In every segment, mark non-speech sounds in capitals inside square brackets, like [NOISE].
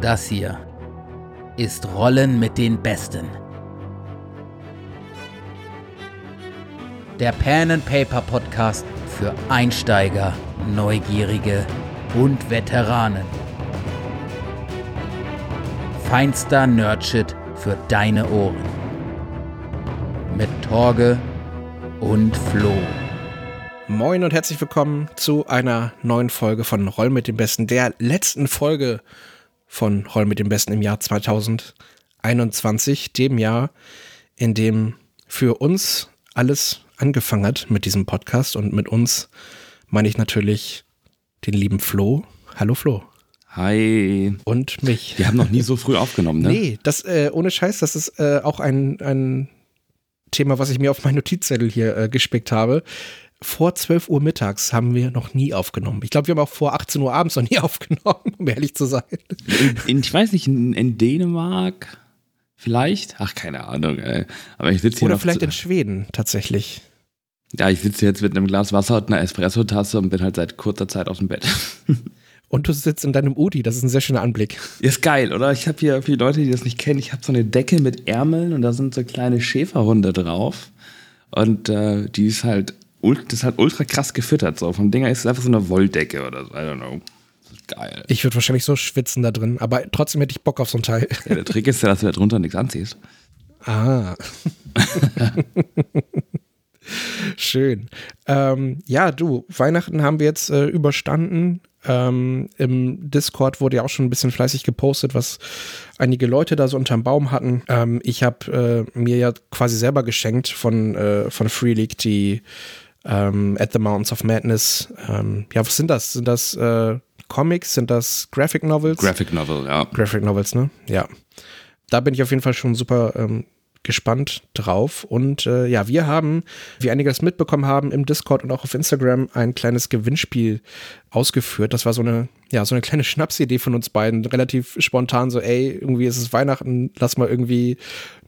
Das hier ist Rollen mit den Besten. Der Pen and Paper Podcast für Einsteiger, Neugierige und Veteranen. Feinster Nerdshit für deine Ohren. Mit Torge und Flo. Moin und herzlich willkommen zu einer neuen Folge von Roll mit dem Besten, der letzten Folge von Roll mit dem Besten im Jahr 2021, dem Jahr, in dem für uns alles angefangen hat mit diesem Podcast und mit uns meine ich natürlich den lieben Flo. Hallo Flo. Hi. Und mich. Wir haben noch nie so früh aufgenommen, ne? [LAUGHS] Nee, das äh, ohne Scheiß, das ist äh, auch ein, ein Thema, was ich mir auf meinen Notizzettel hier äh, gespickt habe. Vor 12 Uhr mittags haben wir noch nie aufgenommen. Ich glaube, wir haben auch vor 18 Uhr abends noch nie [LAUGHS] aufgenommen, um ehrlich zu sein. In, in, ich weiß nicht, in, in, Dänemark vielleicht? Ach, keine Ahnung, ey. Aber ich sitze hier. Oder vielleicht in Schweden tatsächlich. Ja, ich sitze jetzt mit einem Glas Wasser und einer Espresso-Tasse und bin halt seit kurzer Zeit aus dem Bett. [LAUGHS] Und du sitzt in deinem Udi, das ist ein sehr schöner Anblick. Ist geil, oder? Ich habe hier für die Leute, die das nicht kennen, ich habe so eine Decke mit Ärmeln und da sind so kleine Schäferhunde drauf. Und äh, die ist halt, das ist halt ultra krass gefüttert. So. Vom Dinger ist es einfach so eine Wolldecke oder so. I don't know. Geil. Ich würde wahrscheinlich so schwitzen da drin, aber trotzdem hätte ich Bock auf so ein Teil. Ja, der Trick ist ja, dass du da drunter nichts anziehst. Ah. [LAUGHS] Schön. Ähm, ja, du, Weihnachten haben wir jetzt äh, überstanden. Ähm, Im Discord wurde ja auch schon ein bisschen fleißig gepostet, was einige Leute da so unterm Baum hatten. Ähm, ich habe äh, mir ja quasi selber geschenkt von, äh, von Free League die ähm, At the Mountains of Madness. Ähm, ja, was sind das? Sind das äh, Comics? Sind das Graphic Novels? Graphic Novel, ja. Graphic Novels, ne? Ja. Da bin ich auf jeden Fall schon super ähm, gespannt drauf. Und äh, ja, wir haben, wie einige das mitbekommen haben, im Discord und auch auf Instagram ein kleines Gewinnspiel ausgeführt. Das war so eine, ja, so eine kleine Schnapsidee von uns beiden. Relativ spontan so, ey, irgendwie ist es Weihnachten, lass mal irgendwie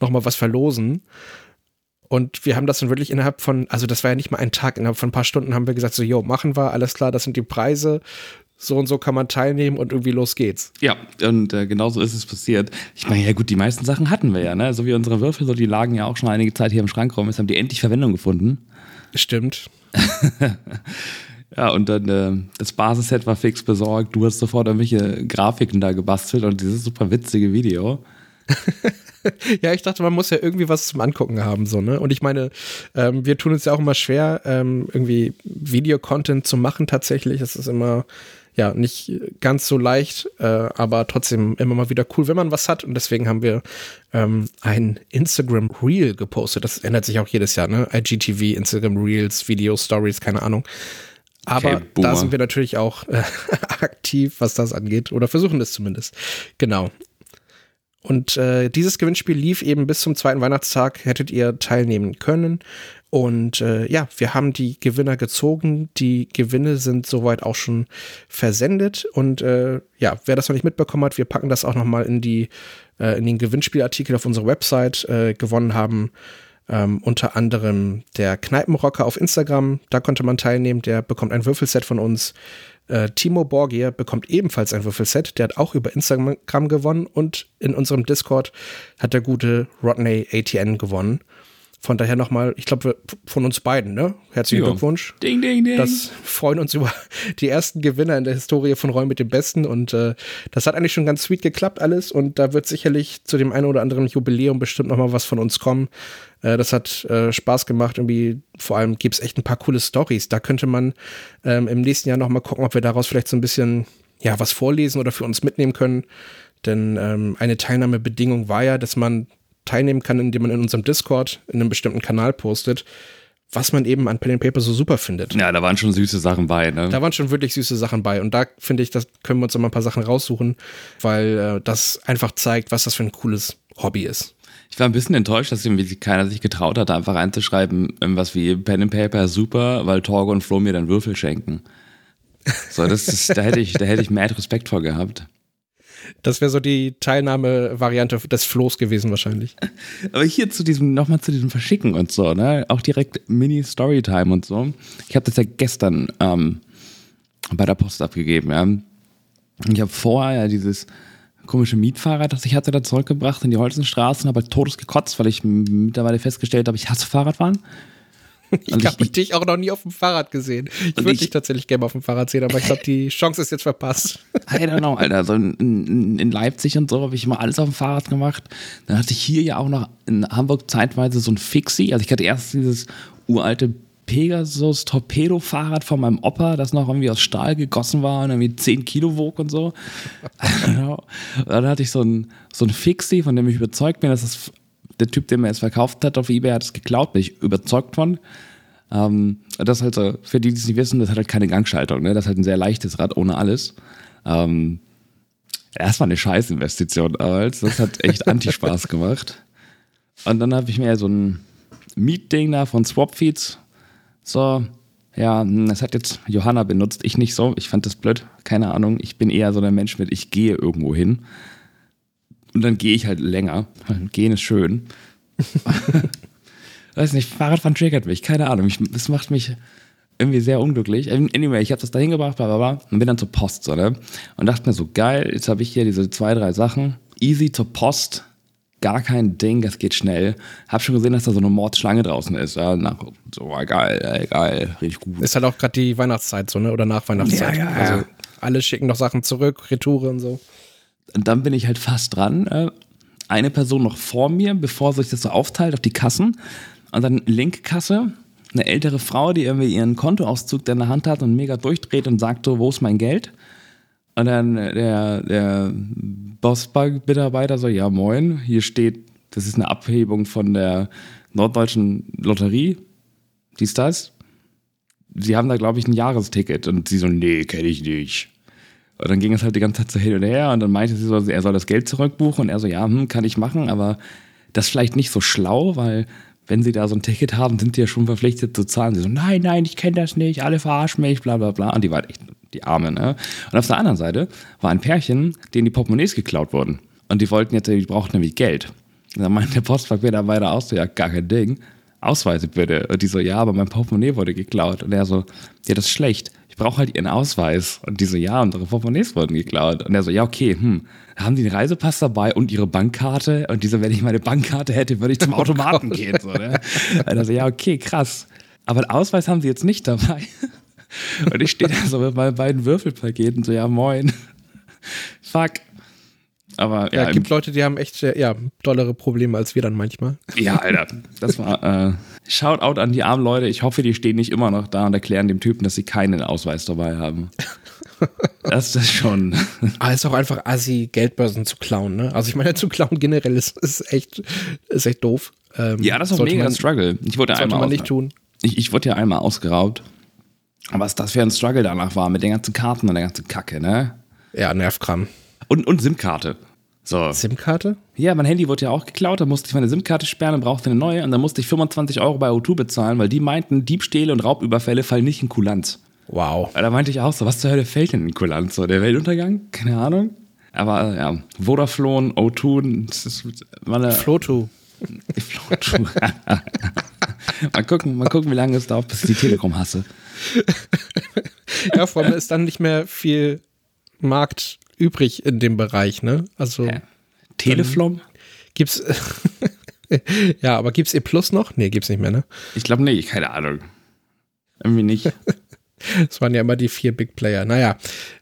nochmal was verlosen. Und wir haben das dann wirklich innerhalb von, also das war ja nicht mal ein Tag, innerhalb von ein paar Stunden haben wir gesagt, so, jo, machen wir, alles klar, das sind die Preise so und so kann man teilnehmen und irgendwie los geht's. Ja, und äh, genau so ist es passiert. Ich meine, ja gut, die meisten Sachen hatten wir ja, ne? So wie unsere Würfel, so die lagen ja auch schon einige Zeit hier im Schrank rum. Jetzt haben die endlich Verwendung gefunden. Stimmt. [LAUGHS] ja, und dann äh, das Basisset war fix besorgt. Du hast sofort irgendwelche Grafiken da gebastelt und dieses super witzige Video. [LAUGHS] [LAUGHS] ja, ich dachte, man muss ja irgendwie was zum Angucken haben, so, ne? Und ich meine, ähm, wir tun uns ja auch immer schwer, ähm, irgendwie Videocontent zu machen tatsächlich. Das ist immer ja, nicht ganz so leicht, äh, aber trotzdem immer mal wieder cool, wenn man was hat. Und deswegen haben wir ähm, ein Instagram Reel gepostet. Das ändert sich auch jedes Jahr, ne? IGTV, Instagram Reels, Video Stories, keine Ahnung. Aber okay, da sind wir natürlich auch äh, [LAUGHS] aktiv, was das angeht, oder versuchen es zumindest. Genau. Und äh, dieses Gewinnspiel lief eben bis zum zweiten Weihnachtstag, hättet ihr teilnehmen können. Und äh, ja, wir haben die Gewinner gezogen. Die Gewinne sind soweit auch schon versendet. Und äh, ja, wer das noch nicht mitbekommen hat, wir packen das auch nochmal in die äh, in den Gewinnspielartikel auf unserer Website. Äh, gewonnen haben ähm, unter anderem der Kneipenrocker auf Instagram. Da konnte man teilnehmen. Der bekommt ein Würfelset von uns. Äh, Timo Borgier bekommt ebenfalls ein Würfelset. Der hat auch über Instagram gewonnen. Und in unserem Discord hat der gute Rodney ATN gewonnen. Von daher nochmal, ich glaube, von uns beiden, ne? Herzlichen jo. Glückwunsch. Ding, ding, ding. Das freuen uns über [LAUGHS] die ersten Gewinner in der Historie von Räumen mit dem Besten. Und äh, das hat eigentlich schon ganz sweet geklappt alles. Und da wird sicherlich zu dem einen oder anderen Jubiläum bestimmt nochmal was von uns kommen. Äh, das hat äh, Spaß gemacht. Irgendwie, vor allem gibt es echt ein paar coole Stories. Da könnte man ähm, im nächsten Jahr nochmal gucken, ob wir daraus vielleicht so ein bisschen ja, was vorlesen oder für uns mitnehmen können. Denn ähm, eine Teilnahmebedingung war ja, dass man teilnehmen kann, indem man in unserem Discord in einem bestimmten Kanal postet, was man eben an Pen and Paper so super findet. Ja, da waren schon süße Sachen bei, ne? Da waren schon wirklich süße Sachen bei. Und da finde ich, das können wir uns immer ein paar Sachen raussuchen, weil äh, das einfach zeigt, was das für ein cooles Hobby ist. Ich war ein bisschen enttäuscht, dass irgendwie keiner sich getraut hat, einfach reinzuschreiben, was wie Pen and Paper super, weil Torgo und Flo mir dann Würfel schenken. So, das ist, da hätte ich, da hätte ich mehr Respekt vor gehabt. Das wäre so die Teilnahmevariante des Flohs gewesen wahrscheinlich. Aber hier zu diesem, nochmal zu diesem Verschicken und so, ne? Auch direkt Mini-Storytime und so. Ich habe das ja gestern ähm, bei der Post abgegeben, ja. Ich habe vorher ja dieses komische Mietfahrrad, das ich hatte, da zurückgebracht in die Holzenstraße und habe halt todes gekotzt, weil ich mittlerweile festgestellt habe, ich hasse Fahrradfahren. [LAUGHS] Ich habe dich auch noch nie auf dem Fahrrad gesehen. Ich würde dich tatsächlich gerne auf dem Fahrrad sehen, aber ich glaube, die Chance ist jetzt verpasst. [LAUGHS] I don't know, Alter. Also in, in Leipzig und so habe ich immer alles auf dem Fahrrad gemacht. Dann hatte ich hier ja auch noch in Hamburg zeitweise so ein Fixie. Also ich hatte erst dieses uralte Pegasus Torpedo-Fahrrad von meinem Opa, das noch irgendwie aus Stahl gegossen war und irgendwie 10 Kilo wog und so. [LAUGHS] Genau. Dann hatte ich so ein, so ein Fixie, von dem ich überzeugt bin, dass das der Typ, der mir es verkauft hat auf Ebay, hat es geklaut, bin ich überzeugt von. Ähm, das ist halt so, für die, die es nicht wissen, das hat halt keine Gangschaltung, ne? Das ist halt ein sehr leichtes Rad ohne alles. Ähm, erstmal eine Scheißinvestition damals. Das hat echt [LAUGHS] Anti-Spaß gemacht. Und dann habe ich mir so ein Mietding da von Swapfeeds so, ja, hm, das hat jetzt Johanna benutzt, ich nicht so. Ich fand das blöd, keine Ahnung. Ich bin eher so der Mensch mit, ich gehe irgendwo hin. Und dann gehe ich halt länger. Gehen ist schön. [LAUGHS] Weiß nicht, Fahrradfahren triggert mich, keine Ahnung. Es macht mich irgendwie sehr unglücklich. Anyway, ich habe das da hingebracht, bla bla bla, und bin dann zur Post, so, ne? Und dachte mir so, geil, jetzt habe ich hier diese zwei, drei Sachen. Easy zur Post, gar kein Ding, das geht schnell. Hab schon gesehen, dass da so eine Mordschlange draußen ist. Ja, nach, so, geil, geil, richtig gut. Ist halt auch gerade die Weihnachtszeit so, ne? Oder nach Weihnachtszeit. Ja, ja, also ja. alle schicken noch Sachen zurück, Retoure und so. Und dann bin ich halt fast dran. Äh, eine Person noch vor mir, bevor sich das so aufteilt auf die Kassen. Und dann Linkkasse, eine ältere Frau, die irgendwie ihren Kontoauszug in der Hand hat und mega durchdreht und sagt so, wo ist mein Geld? Und dann der, der Bossbank-Mitarbeiter so, ja moin, hier steht, das ist eine Abhebung von der Norddeutschen Lotterie. Dies, das. Sie haben da, glaube ich, ein Jahresticket. Und sie so, nee, kenne ich nicht. Und dann ging es halt die ganze Zeit so hin und her und dann meinte sie so, er soll das Geld zurückbuchen und er so, ja, hm, kann ich machen, aber das ist vielleicht nicht so schlau, weil wenn sie da so ein Ticket haben, sind die ja schon verpflichtet zu zahlen. Sie so, nein, nein, ich kenne das nicht, alle verarschen mich, bla bla bla. Und die war echt die Arme, ne? Und auf der anderen Seite war ein Pärchen, denen die Portemonnaies geklaut wurden. Und die wollten jetzt, die brauchten nämlich Geld. Und dann meinte der Postpapier auch so, ja, gar kein Ding. Ausweise bitte. Und die so, ja, aber mein Portemonnaie wurde geklaut. Und er so, ja, das ist schlecht. Brauche halt ihren Ausweis. Und die so, ja, unsere Portemonnaies wurden geklaut. Und er so, ja, okay, hm, haben die einen Reisepass dabei und ihre Bankkarte? Und die so, wenn ich meine Bankkarte hätte, würde ich zum [LAUGHS] oh Automaten oh gehen. So, ne? Und er so, ja, okay, krass. Aber einen Ausweis haben sie jetzt nicht dabei. [LAUGHS] Und ich stehe da so mit meinen beiden Würfelpaketen, so, ja, moin. Fuck. Aber ja, ja gibt Leute, die haben echt ja, dollere Probleme als wir dann manchmal. Ja, [LAUGHS] Alter. Das war äh, Shoutout an die armen Leute. Ich hoffe, die stehen nicht immer noch da und erklären dem Typen, dass sie keinen Ausweis dabei haben. [LAUGHS] Das ist schon. Aber ah, es ist auch einfach assi, Geldbörsen zu klauen, ne? Also ich meine, zu klauen generell ist, ist echt, ist echt doof. Ähm, ja, das ist auch mega ein Struggle. Ich wurde sollte einmal man nicht tun. Ich, ich wurde ja einmal ausgeraubt. Aber was das für ein Struggle danach war mit den ganzen Karten und der ganzen Kacke, ne? Ja, Nervkram. Und, und SIM-Karte. So. SIM-Karte? Ja, mein Handy wurde ja auch geklaut, da musste ich meine SIM-Karte sperren und brauchte eine neue und dann musste ich 25 Euro bei O2 bezahlen, weil die meinten, Diebstähle und Raubüberfälle fallen nicht in Kulanz. Wow. Da meinte ich auch so, was zur Hölle fällt denn in Kulanz? So, der Weltuntergang? Keine Ahnung. Aber ja, Vodafone, O2, das ist meine. Flotu. [LAUGHS] Flotu. [LAUGHS] mal gucken, mal gucken, wie lange es dauert, bis ich die Telekom hasse. [LAUGHS] ja, vor allem ist dann nicht mehr viel Markt übrig in dem Bereich, ne? Also. Ja. Teleflom? Gibt's. [LAUGHS] ja, aber gibt's E Plus noch? Nee, gibt's nicht mehr, ne? Ich glaube nicht, keine Ahnung. Irgendwie nicht. [LAUGHS] Es waren ja immer die vier Big Player. Naja,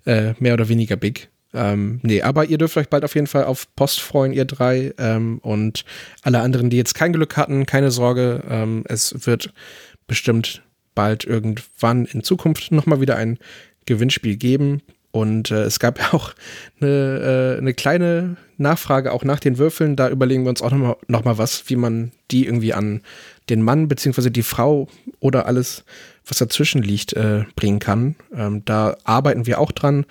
äh, mehr oder weniger big. Ähm, nee, aber ihr dürft euch bald auf jeden Fall auf Post freuen, ihr drei. Ähm, und alle anderen, die jetzt kein Glück hatten, keine Sorge. Ähm, es wird bestimmt bald irgendwann in Zukunft nochmal wieder ein Gewinnspiel geben. Und äh, es gab [LAUGHS] ja auch eine, äh, eine kleine Nachfrage auch nach den Würfeln. Da überlegen wir uns auch nochmal noch mal was, wie man die irgendwie an den Mann beziehungsweise die Frau oder alles, was dazwischen liegt, äh, bringen kann. Ähm, da arbeiten wir auch dran.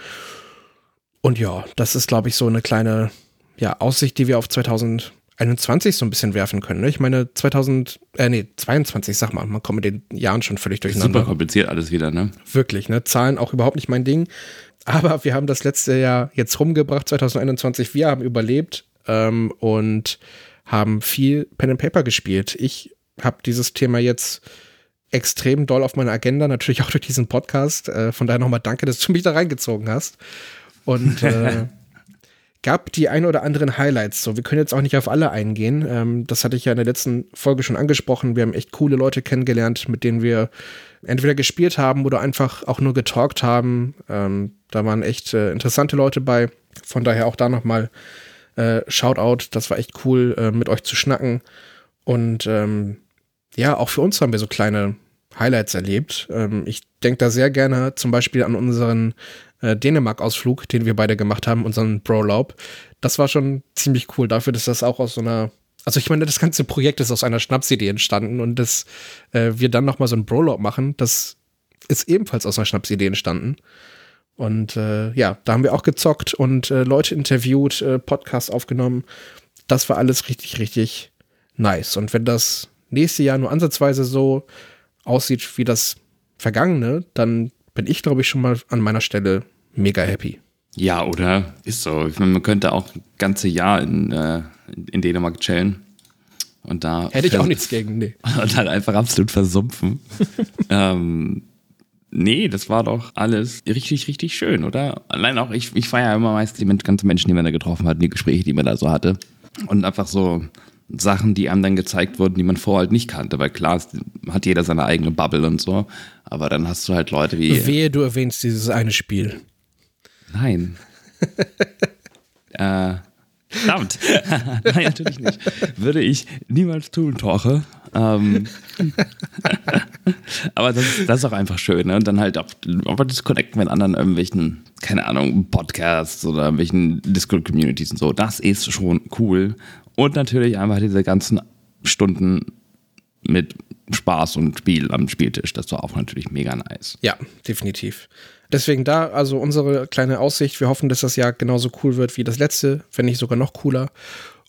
Und ja, das ist, glaube ich, so eine kleine ja, Aussicht, die wir auf 2000 21 so ein bisschen werfen können. Ne? Ich meine, 2000, äh, nee, 22, sag mal, man kommt mit den Jahren schon völlig durcheinander. Super kompliziert alles wieder, ne? Wirklich, ne? Zahlen auch überhaupt nicht mein Ding. Aber wir haben das letzte Jahr jetzt rumgebracht, 2021. Wir haben überlebt ähm, und haben viel Pen and Paper gespielt. Ich habe dieses Thema jetzt extrem doll auf meiner Agenda, natürlich auch durch diesen Podcast. Äh, von daher nochmal danke, dass du mich da reingezogen hast. Und äh, [LAUGHS] gab die ein oder anderen Highlights. So, wir können jetzt auch nicht auf alle eingehen. Ähm, das hatte ich ja in der letzten Folge schon angesprochen. Wir haben echt coole Leute kennengelernt, mit denen wir entweder gespielt haben oder einfach auch nur getalkt haben. Ähm, da waren echt äh, interessante Leute bei. Von daher auch da nochmal äh, Shoutout. Das war echt cool, äh, mit euch zu schnacken. Und ähm, ja, auch für uns haben wir so kleine Highlights erlebt. Ähm, ich denke da sehr gerne zum Beispiel an unseren äh, Dänemark-Ausflug, den wir beide gemacht haben, unseren Brolaub. Das war schon ziemlich cool dafür, dass das auch aus so einer also ich meine, das ganze Projekt ist aus einer Schnapsidee entstanden und dass äh, wir dann noch mal so ein Brolaub machen, das ist ebenfalls aus einer Schnapsidee entstanden. Und äh, ja, da haben wir auch gezockt und äh, Leute interviewt, äh, Podcasts aufgenommen. Das war alles richtig, richtig nice. Und wenn das nächste Jahr nur ansatzweise so aussieht wie das vergangene, dann bin ich, glaube ich, schon mal an meiner Stelle mega happy. Ja, oder? Ist so. Ich meine, man könnte auch ein ganze Jahr in, äh, in Dänemark chillen. Und da Hätte ich auch nichts gegen, nee. [LAUGHS] Und halt einfach absolut versumpfen. [LAUGHS] ähm, nee, das war doch alles richtig, richtig schön, oder? Allein auch, ich, ich feiere immer meist die ganzen Menschen, die man da getroffen hat, die Gespräche, die man da so hatte. Und einfach so Sachen, die einem dann gezeigt wurden, die man vorher halt nicht kannte. Weil klar, hat jeder seine eigene Bubble und so. Aber dann hast du halt Leute wie. Wehe, du erwähnst dieses eine Spiel. Nein. [LAUGHS] äh, verdammt. [LAUGHS] Nein, natürlich nicht. Würde ich niemals tun, Torche. Ähm, [LAUGHS] aber das, das, ist auch einfach schön. Ne? Und dann halt auch einfach das Connecten mit anderen irgendwelchen, keine Ahnung, Podcasts oder irgendwelchen Discord-Communities und so. Das ist schon cool. Und natürlich einfach diese ganzen Stunden mit Spaß und Spiel am Spieltisch. Das war auch natürlich mega nice. Ja, definitiv. Deswegen da, also unsere kleine Aussicht. Wir hoffen, dass das Jahr genauso cool wird wie das letzte, wenn nicht sogar noch cooler.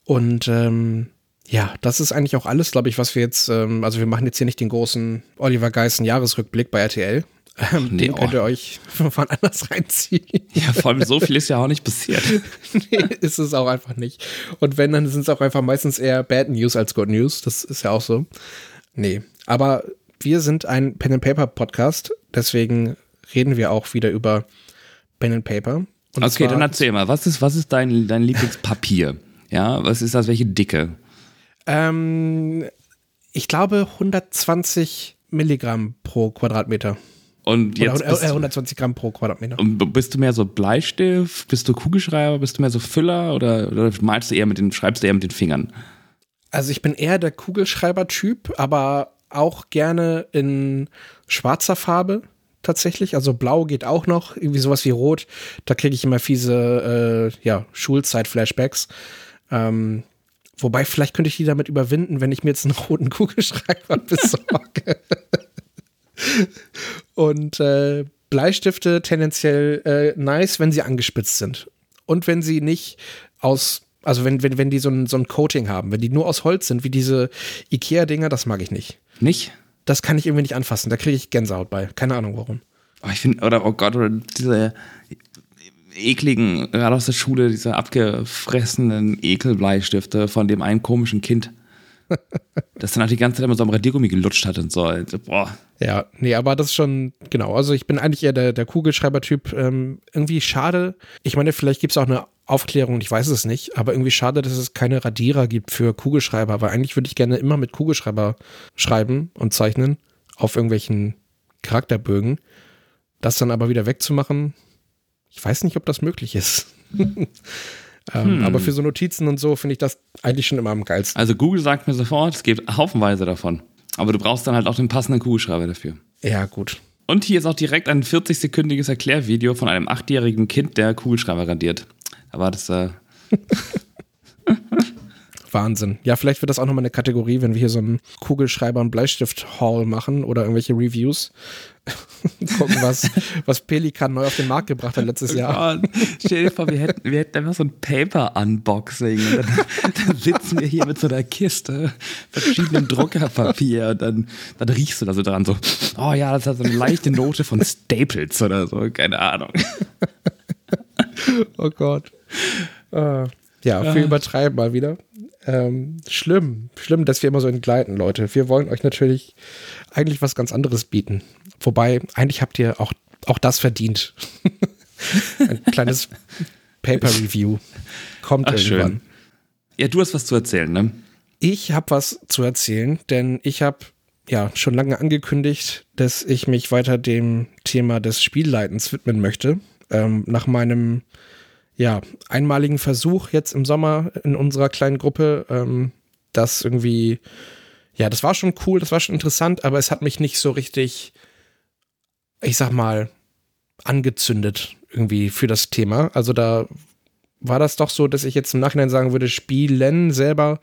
Und ähm, ja, das ist eigentlich auch alles, glaube ich, was wir jetzt, ähm, also wir machen jetzt hier nicht den großen Oliver Geissen Jahresrückblick bei RTL. Ähm, nee, den könnt ihr oh. euch von anders reinziehen. Ja, vor allem so viel ist ja auch nicht passiert. [LAUGHS] nee, ist es auch einfach nicht. Und wenn, dann sind es auch einfach meistens eher Bad News als Good News. Das ist ja auch so. Nee, aber wir sind ein Pen and Paper Podcast, deswegen reden wir auch wieder über Pen and Paper. Und okay, dann erzähl mal, was ist, was ist dein, dein Lieblingspapier? [LAUGHS] ja, was ist das, welche Dicke? Ähm, ich glaube 120 Milligramm pro Quadratmeter. Und jetzt Oder, äh, 120 Gramm pro Quadratmeter. Und bist du mehr so Bleistift? Bist du Kugelschreiber? Bist du mehr so Füller? Oder, oder malst du eher mit den, schreibst du eher mit den Fingern? Also ich bin eher der Kugelschreiber-Typ, aber auch gerne in schwarzer Farbe tatsächlich. Also blau geht auch noch, irgendwie sowas wie rot. Da kriege ich immer fiese äh, ja, Schulzeit-Flashbacks. Ähm, wobei, vielleicht könnte ich die damit überwinden, wenn ich mir jetzt einen roten [LAUGHS] Kugelschreiber besorge. [LAUGHS] Und äh, Bleistifte tendenziell äh, nice, wenn sie angespitzt sind. Und wenn sie nicht aus also wenn, wenn, wenn die so ein, so ein Coating haben, wenn die nur aus Holz sind, wie diese Ikea-Dinger, das mag ich nicht. Nicht? Das kann ich irgendwie nicht anfassen. Da kriege ich Gänsehaut bei. Keine Ahnung warum. Oh, ich finde, oder oh Gott, oder diese ekligen, gerade aus der Schule, diese abgefressenen Ekelbleistifte von dem einen komischen Kind. [LAUGHS] das dann halt die ganze Zeit immer so am Radiergummi gelutscht hat und so. Also, boah. Ja, nee, aber das ist schon, genau. Also ich bin eigentlich eher der, der Kugelschreiber-Typ. Ähm, irgendwie schade. Ich meine, vielleicht gibt es auch eine Aufklärung, ich weiß es nicht, aber irgendwie schade, dass es keine Radierer gibt für Kugelschreiber, weil eigentlich würde ich gerne immer mit Kugelschreiber schreiben und zeichnen auf irgendwelchen Charakterbögen. Das dann aber wieder wegzumachen, ich weiß nicht, ob das möglich ist. [LAUGHS] ähm, hm. Aber für so Notizen und so finde ich das eigentlich schon immer am geilsten. Also Google sagt mir sofort, es gibt haufenweise davon. Aber du brauchst dann halt auch den passenden Kugelschreiber dafür. Ja, gut. Und hier ist auch direkt ein 40-sekündiges Erklärvideo von einem achtjährigen Kind, der Kugelschreiber radiert. Aber das. Äh [LAUGHS] Wahnsinn. Ja, vielleicht wird das auch nochmal eine Kategorie, wenn wir hier so einen Kugelschreiber- und Bleistift-Haul machen oder irgendwelche Reviews. [LAUGHS] Gucken, was, was Pelikan neu auf den Markt gebracht hat letztes oh Jahr. Gott. Stell dir vor, wir hätten, wir hätten einfach so ein Paper-Unboxing. Dann, [LAUGHS] dann, sitzen wir hier mit so einer Kiste, verschiedenem Druckerpapier und dann, dann riechst du da so dran, so, oh ja, das hat so eine leichte Note von Staples oder so, keine Ahnung. oh Gott. Äh, ja, wir übertreiben mal wieder. Ähm, schlimm, schlimm, dass wir immer so entgleiten, Leute. Wir wollen euch natürlich eigentlich was ganz anderes bieten. Wobei, eigentlich habt ihr auch, auch das verdient. [LAUGHS] Ein kleines Paper-Review. Kommt Ach, irgendwann. schön. Ja, du hast was zu erzählen, ne? Ich habe was zu erzählen, denn ich habe ja schon lange angekündigt, dass ich mich weiter dem Thema des Spielleitens widmen möchte. Ähm, nach meinem ja, einmaligen Versuch jetzt im Sommer in unserer kleinen Gruppe, ähm, das irgendwie, ja, das war schon cool, das war schon interessant, aber es hat mich nicht so richtig, ich sag mal, angezündet irgendwie für das Thema. Also da war das doch so, dass ich jetzt im Nachhinein sagen würde, Spielen selber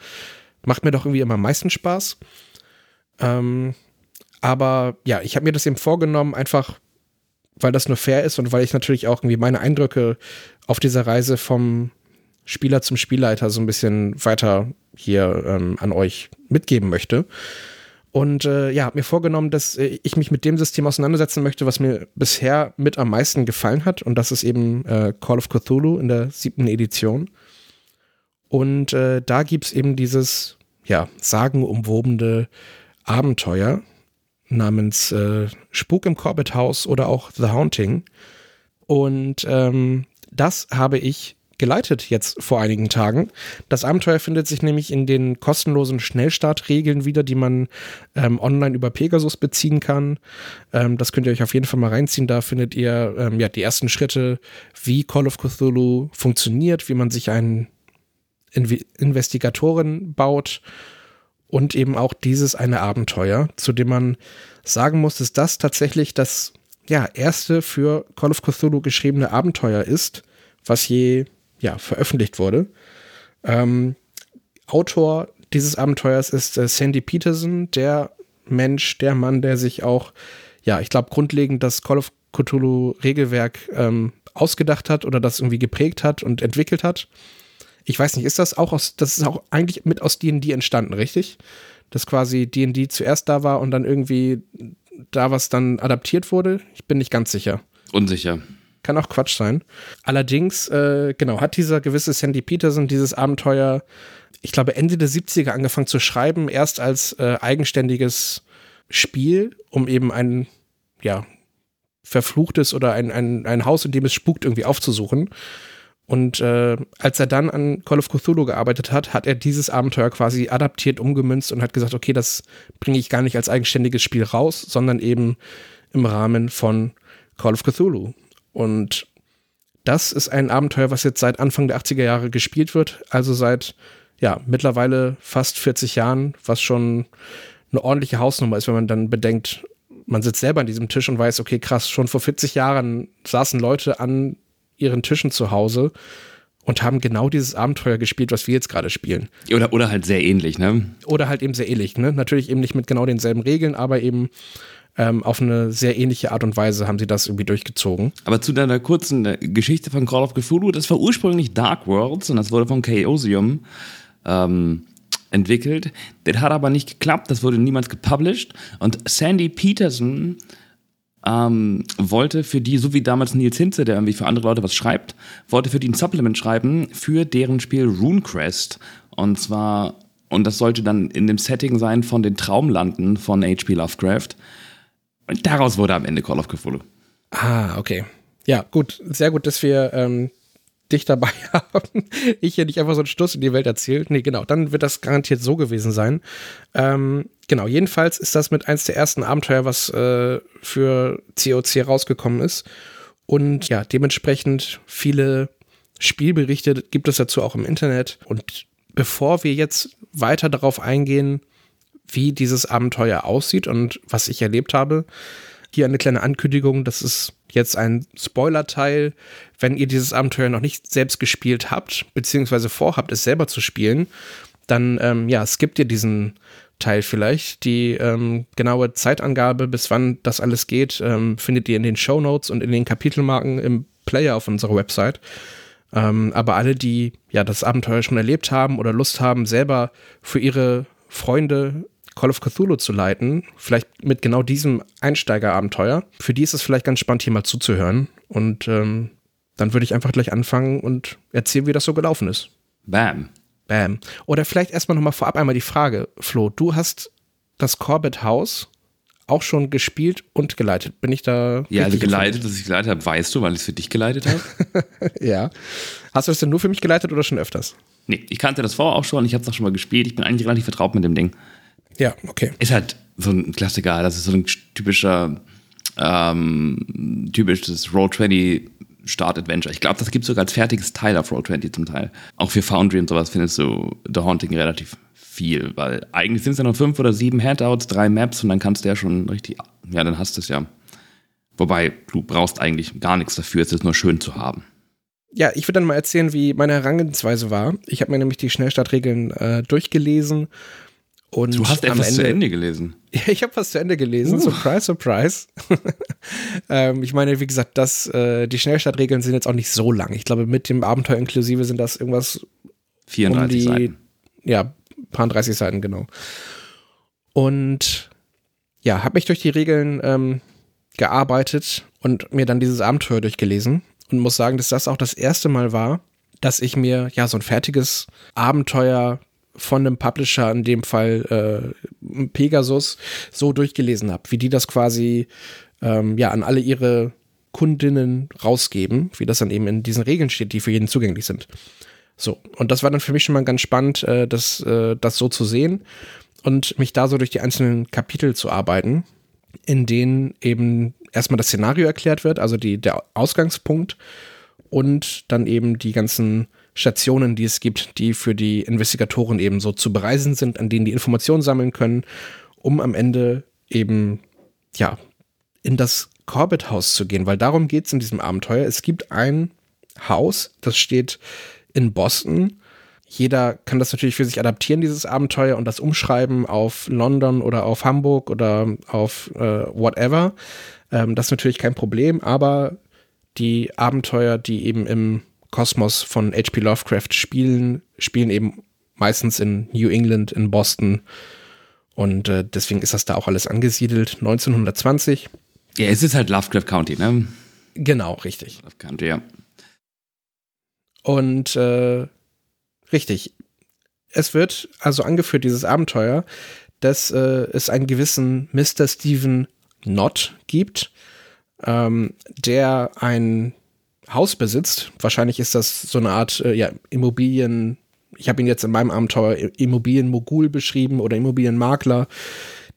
macht mir doch irgendwie immer am meisten Spaß. Ähm, aber ja, ich habe mir das eben vorgenommen, einfach weil das nur fair ist und weil ich natürlich auch irgendwie meine Eindrücke auf dieser Reise vom Spieler zum Spielleiter so ein bisschen weiter hier ähm, an euch mitgeben möchte. Und äh, ja, habe mir vorgenommen, dass äh, ich mich mit dem System auseinandersetzen möchte, was mir bisher mit am meisten gefallen hat. Und das ist eben äh, Call of Cthulhu in der siebten Edition. Und äh, da gibt es eben dieses, ja, sagenumwobene Abenteuer namens äh, Spuk im Corbett House oder auch The Haunting. Und ähm, das habe ich geleitet jetzt vor einigen Tagen. Das Abenteuer findet sich nämlich in den kostenlosen Schnellstartregeln wieder, die man ähm, online über Pegasus beziehen kann. Ähm, das könnt ihr euch auf jeden Fall mal reinziehen. Da findet ihr ähm, ja die ersten Schritte, wie Call of Cthulhu funktioniert, wie man sich einen Inve Investigatoren baut und eben auch dieses eine Abenteuer, zu dem man sagen muss, dass das tatsächlich das ja, erste für Call of Cthulhu geschriebene Abenteuer ist, was je ja, veröffentlicht wurde. Ähm, Autor dieses Abenteuers ist äh, Sandy Peterson, der Mensch, der Mann, der sich auch, ja, ich glaube, grundlegend das Call of Cthulhu Regelwerk ähm, ausgedacht hat oder das irgendwie geprägt hat und entwickelt hat. Ich weiß nicht, ist das auch aus, das ist auch eigentlich mit aus D&D entstanden, richtig? Dass quasi D&D zuerst da war und dann irgendwie da was dann adaptiert wurde? Ich bin nicht ganz sicher. Unsicher. Kann auch Quatsch sein. Allerdings, äh, genau, hat dieser gewisse Sandy Peterson dieses Abenteuer, ich glaube, Ende der 70er angefangen zu schreiben, erst als äh, eigenständiges Spiel, um eben ein, ja, verfluchtes oder ein, ein, ein Haus, in dem es spukt, irgendwie aufzusuchen. Und äh, als er dann an Call of Cthulhu gearbeitet hat, hat er dieses Abenteuer quasi adaptiert, umgemünzt und hat gesagt, okay, das bringe ich gar nicht als eigenständiges Spiel raus, sondern eben im Rahmen von Call of Cthulhu. Und das ist ein Abenteuer, was jetzt seit Anfang der 80er Jahre gespielt wird, also seit ja, mittlerweile fast 40 Jahren, was schon eine ordentliche Hausnummer ist, wenn man dann bedenkt, man sitzt selber an diesem Tisch und weiß, okay, krass, schon vor 40 Jahren saßen Leute an ihren Tischen zu Hause und haben genau dieses Abenteuer gespielt, was wir jetzt gerade spielen. Oder, oder halt sehr ähnlich, ne? Oder halt eben sehr ähnlich, ne? Natürlich eben nicht mit genau denselben Regeln, aber eben ähm, auf eine sehr ähnliche Art und Weise haben sie das irgendwie durchgezogen. Aber zu deiner kurzen äh, Geschichte von Call of Cthulhu, das war ursprünglich Dark Worlds und das wurde von Chaosium ähm, entwickelt. Das hat aber nicht geklappt, das wurde niemals gepublished und Sandy Peterson ähm, wollte für die, so wie damals Nils Hinze, der irgendwie für andere Leute was schreibt, wollte für die ein Supplement schreiben für deren Spiel Runecrest. Und zwar, und das sollte dann in dem Setting sein von den Traumlanden von H.P. Lovecraft. Und daraus wurde am Ende Call of Cthulhu. Ah, okay. Ja, gut, sehr gut, dass wir ähm, dich dabei [LAUGHS] haben. Ich hier nicht einfach so einen Stuss in die Welt erzählt. Nee, genau, dann wird das garantiert so gewesen sein. Ähm, genau, jedenfalls ist das mit eins der ersten Abenteuer, was äh, für COC rausgekommen ist. Und ja, dementsprechend viele Spielberichte gibt es dazu auch im Internet. Und bevor wir jetzt weiter darauf eingehen, wie dieses Abenteuer aussieht und was ich erlebt habe, hier eine kleine Ankündigung, das ist jetzt ein Spoiler-Teil. Wenn ihr dieses Abenteuer noch nicht selbst gespielt habt, beziehungsweise vorhabt, es selber zu spielen, dann ähm, ja, skippt ihr diesen Teil vielleicht. Die ähm, genaue Zeitangabe, bis wann das alles geht, ähm, findet ihr in den Show Notes und in den Kapitelmarken im Player auf unserer Website. Ähm, aber alle, die ja das Abenteuer schon erlebt haben oder Lust haben, selber für ihre Freunde Call of Cthulhu zu leiten, vielleicht mit genau diesem Einsteigerabenteuer, für die ist es vielleicht ganz spannend, hier mal zuzuhören. Und ähm, dann würde ich einfach gleich anfangen und erzählen, wie das so gelaufen ist. Bam. Bam. Oder vielleicht erstmal nochmal vorab einmal die Frage, Flo, du hast das Corbett House auch schon gespielt und geleitet. Bin ich da. Ja, also geleitet, dass ich geleitet habe, weißt du, weil ich es für dich geleitet habe. [LAUGHS] Ja. Hast du das denn nur für mich geleitet oder schon öfters? nee, ich kannte das vorher auch schon, ich habe es auch schon mal gespielt. Ich bin eigentlich relativ vertraut mit dem Ding. Ja, okay. Ist halt so ein Klassiker, das ist so ein typischer, ähm, typisches Roll20 Start Adventure. Ich glaube, das gibt es sogar als fertiges Teil auf Roll20 zum Teil. Auch für Foundry und sowas findest du The Haunting relativ viel, weil eigentlich sind es ja noch fünf oder sieben Handouts, drei Maps und dann kannst du ja schon richtig, ja, dann hast du es ja. Wobei, du brauchst eigentlich gar nichts dafür, es ist nur schön zu haben. Ja, ich würde dann mal erzählen, wie meine Herangehensweise war. Ich habe mir nämlich die Schnellstartregeln äh, durchgelesen. Und Du hast am etwas zu Ende gelesen. [LAUGHS] Ja, ich habe was zu Ende gelesen. Uh. Surprise, surprise. [LAUGHS] ähm, ich meine, wie gesagt, das, äh, die Schnellstartregeln sind jetzt auch nicht so lang. Ich glaube, mit dem Abenteuer inklusive sind das irgendwas 34 um die, Seiten. ja, paar 30 Seiten, genau. Und ja, habe mich durch die Regeln ähm, gearbeitet und mir dann dieses Abenteuer durchgelesen und muss sagen, dass das auch das erste Mal war, dass ich mir ja so ein fertiges Abenteuer von einem Publisher, in dem Fall äh, Pegasus, so durchgelesen habe, wie die das quasi ähm, ja an alle ihre Kundinnen rausgeben, wie das dann eben in diesen Regeln steht, die für jeden zugänglich sind. So, und das war dann für mich schon mal ganz spannend, äh, das, äh, das so zu sehen und mich da so durch die einzelnen Kapitel zu arbeiten, in denen eben erstmal das Szenario erklärt wird, also die, der Ausgangspunkt und dann eben die ganzen Stationen, die es gibt, die für die Investigatoren eben so zu bereisen sind, an denen die Informationen sammeln können, um am Ende eben, ja, in das Corbett-Haus zu gehen, weil darum geht es in diesem Abenteuer. Es gibt ein Haus, das steht in Boston. Jeder kann das natürlich für sich adaptieren, dieses Abenteuer, und das umschreiben auf London oder auf Hamburg oder auf äh, whatever. Ähm, das ist natürlich kein Problem, aber die Abenteuer, die eben im Kosmos von H.P. Lovecraft spielen, spielen eben meistens in New England, in Boston. Und äh, deswegen ist das da auch alles angesiedelt. 1920. Ja, es ist halt Lovecraft County, ne? Genau, richtig. Lovecraft County, ja. Und äh, richtig. Es wird also angeführt, dieses Abenteuer, dass äh, es einen gewissen Mr. Stephen Knott gibt, ähm, der ein Haus besitzt. Wahrscheinlich ist das so eine Art äh, ja, Immobilien. Ich habe ihn jetzt in meinem Abenteuer Immobilienmogul beschrieben oder Immobilienmakler,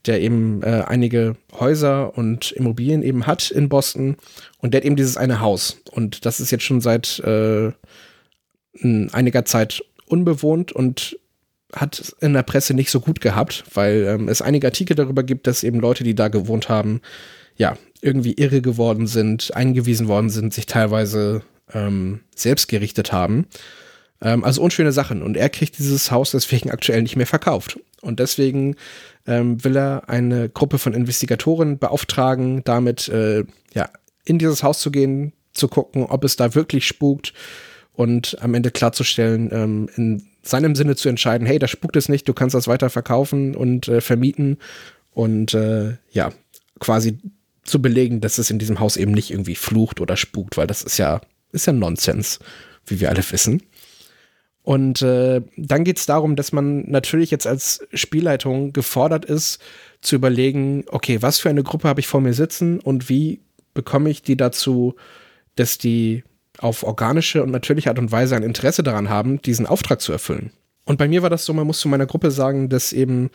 der eben äh, einige Häuser und Immobilien eben hat in Boston. Und der hat eben dieses eine Haus. Und das ist jetzt schon seit äh, einiger Zeit unbewohnt und hat in der Presse nicht so gut gehabt, weil ähm, es einige Artikel darüber gibt, dass eben Leute, die da gewohnt haben, ja, irgendwie irre geworden sind, eingewiesen worden sind, sich teilweise ähm, selbst gerichtet haben. Ähm, also unschöne Sachen. Und er kriegt dieses Haus deswegen aktuell nicht mehr verkauft. Und deswegen ähm, will er eine Gruppe von Investigatoren beauftragen, damit äh, ja, in dieses Haus zu gehen, zu gucken, ob es da wirklich spukt und am Ende klarzustellen, ähm, in seinem Sinne zu entscheiden, hey, da spukt es nicht, du kannst das weiter verkaufen und äh, vermieten und äh, ja, quasi zu belegen, dass es in diesem Haus eben nicht irgendwie flucht oder spukt, weil das ist ja, ist ja Nonsens, wie wir alle wissen. Und äh, dann geht es darum, dass man natürlich jetzt als Spielleitung gefordert ist, zu überlegen, okay, was für eine Gruppe habe ich vor mir sitzen und wie bekomme ich die dazu, dass die auf organische und natürliche Art und Weise ein Interesse daran haben, diesen Auftrag zu erfüllen. Und bei mir war das so, man muss zu meiner Gruppe sagen, dass eben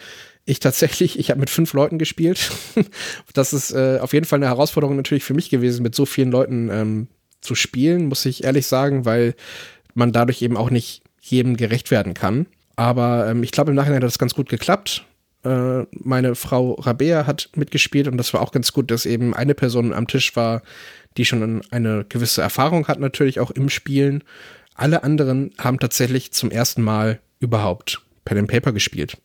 ich tatsächlich, ich habe mit fünf Leuten gespielt. [LAUGHS] das ist äh, auf jeden Fall eine Herausforderung natürlich für mich gewesen, mit so vielen Leuten ähm, zu spielen, muss ich ehrlich sagen, weil man dadurch eben auch nicht jedem gerecht werden kann. Aber ähm, ich glaube, im Nachhinein hat das ganz gut geklappt. Äh, meine Frau Rabea hat mitgespielt und das war auch ganz gut, dass eben eine Person am Tisch war, die schon eine gewisse Erfahrung hat, natürlich auch im Spielen. Alle anderen haben tatsächlich zum ersten Mal überhaupt Pen and Paper gespielt.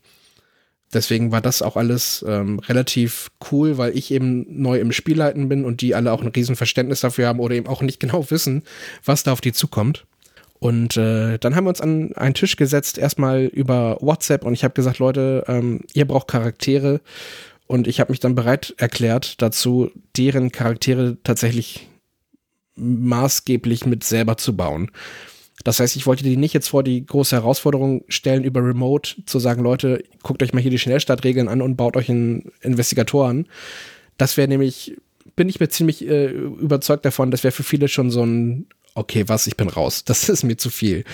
Deswegen war das auch alles ähm, relativ cool, weil ich eben neu im Spielleiten bin und die alle auch ein Riesenverständnis dafür haben oder eben auch nicht [LAUGHS] genau wissen, was da auf die zukommt. Und äh, dann haben wir uns an einen Tisch gesetzt, erstmal über WhatsApp und ich habe gesagt, Leute, ähm, ihr braucht Charaktere und ich habe mich dann bereit erklärt dazu, deren Charaktere tatsächlich maßgeblich mit selber zu bauen. Das heißt, ich wollte die nicht jetzt vor die große Herausforderung stellen, über Remote zu sagen, Leute, guckt euch mal hier die Schnellstartregeln an und baut euch einen Investigator an. Das wäre nämlich, bin ich mir ziemlich äh, überzeugt davon, das wäre für viele schon so ein, okay, was, ich bin raus. Das ist mir zu viel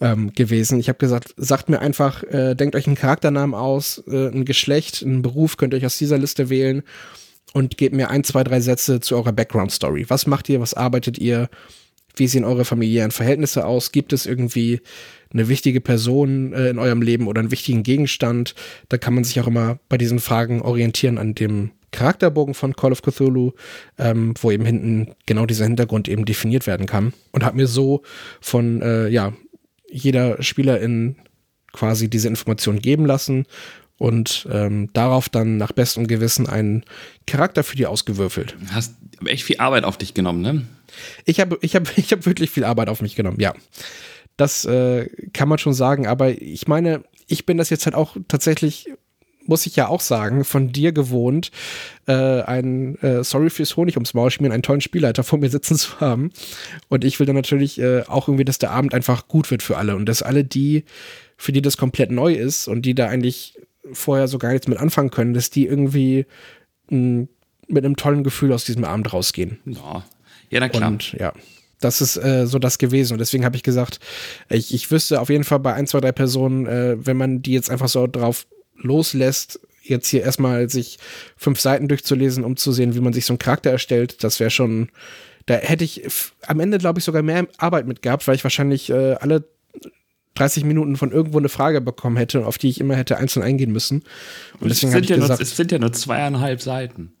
ähm, gewesen. Ich habe gesagt, sagt mir einfach, äh, denkt euch einen Charakternamen aus, äh, ein Geschlecht, einen Beruf, könnt ihr euch aus dieser Liste wählen und gebt mir ein, zwei, drei Sätze zu eurer Background-Story. Was macht ihr, was arbeitet ihr? Wie sehen eure familiären Verhältnisse aus? Gibt es irgendwie eine wichtige Person äh, in eurem Leben oder einen wichtigen Gegenstand? Da kann man sich auch immer bei diesen Fragen orientieren an dem Charakterbogen von Call of Cthulhu, ähm, wo eben hinten genau dieser Hintergrund eben definiert werden kann. Und habe mir so von äh, ja, jeder Spielerin quasi diese Information geben lassen und ähm, darauf dann nach bestem Gewissen einen Charakter für die ausgewürfelt. Hast echt viel Arbeit auf dich genommen, ne? Ich habe ich hab, [LAUGHS] ich hab wirklich viel Arbeit auf mich genommen, ja. Das äh, kann man schon sagen, aber ich meine, ich bin das jetzt halt auch tatsächlich muss ich ja auch sagen, von dir gewohnt, äh, ein äh, Sorry fürs Honig ums Maul schmieren, einen tollen Spielleiter vor mir sitzen zu haben. Und ich will dann natürlich äh, auch irgendwie, dass der Abend einfach gut wird für alle und dass alle die, für die das komplett neu ist und die da eigentlich vorher so gar nichts mit anfangen können, dass die irgendwie mh, mit einem tollen Gefühl aus diesem Abend rausgehen. Ja, ja na klar. Und ja, das ist äh, so das gewesen. Und deswegen habe ich gesagt, ich, ich wüsste auf jeden Fall bei ein, zwei, drei Personen, äh, wenn man die jetzt einfach so drauf loslässt, jetzt hier erstmal sich fünf Seiten durchzulesen, um zu sehen, wie man sich so einen Charakter erstellt, das wäre schon, da hätte ich am Ende, glaube ich, sogar mehr Arbeit mit gehabt, weil ich wahrscheinlich äh, alle 30 Minuten von irgendwo eine Frage bekommen hätte, auf die ich immer hätte einzeln eingehen müssen. Und deswegen habe ich ja gesagt, nur, es sind ja nur zweieinhalb Seiten.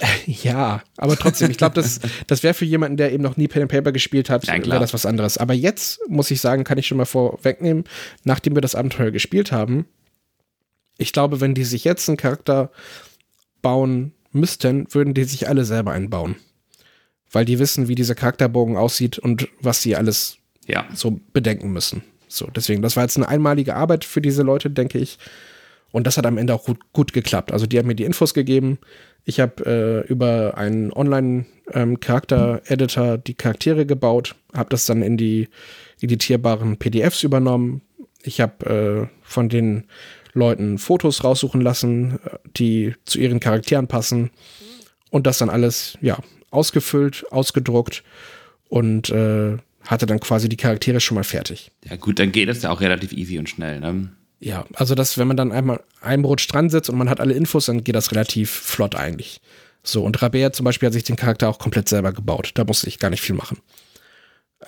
[LAUGHS] Ja, aber trotzdem, ich glaube, das, [LAUGHS] das wäre für jemanden, der eben noch nie Pen and Paper gespielt hat, ja, wäre das was anderes. Aber jetzt, muss ich sagen, kann ich schon mal vorwegnehmen, nachdem wir das Abenteuer gespielt haben, ich glaube, wenn die sich jetzt einen Charakter bauen müssten, würden die sich alle selber einbauen. Weil die wissen, wie dieser Charakterbogen aussieht und was sie alles ja. so bedenken müssen. So, deswegen, das war jetzt eine einmalige Arbeit für diese Leute, denke ich. Und das hat am Ende auch gut, gut geklappt. Also die haben mir die Infos gegeben. Ich habe äh, über einen Online-Charakter-Editor ähm, die Charaktere gebaut, habe das dann in die editierbaren PDFs übernommen. Ich habe äh, von den Leuten Fotos raussuchen lassen, die zu ihren Charakteren passen und das dann alles ja ausgefüllt, ausgedruckt und äh, hatte dann quasi die Charaktere schon mal fertig. Ja gut, dann geht das ja auch relativ easy und schnell, ne? Ja, also das, wenn man dann einmal einem Rutsch dran sitzt und man hat alle Infos, dann geht das relativ flott eigentlich. So, und Rabea zum Beispiel hat sich den Charakter auch komplett selber gebaut. Da musste ich gar nicht viel machen.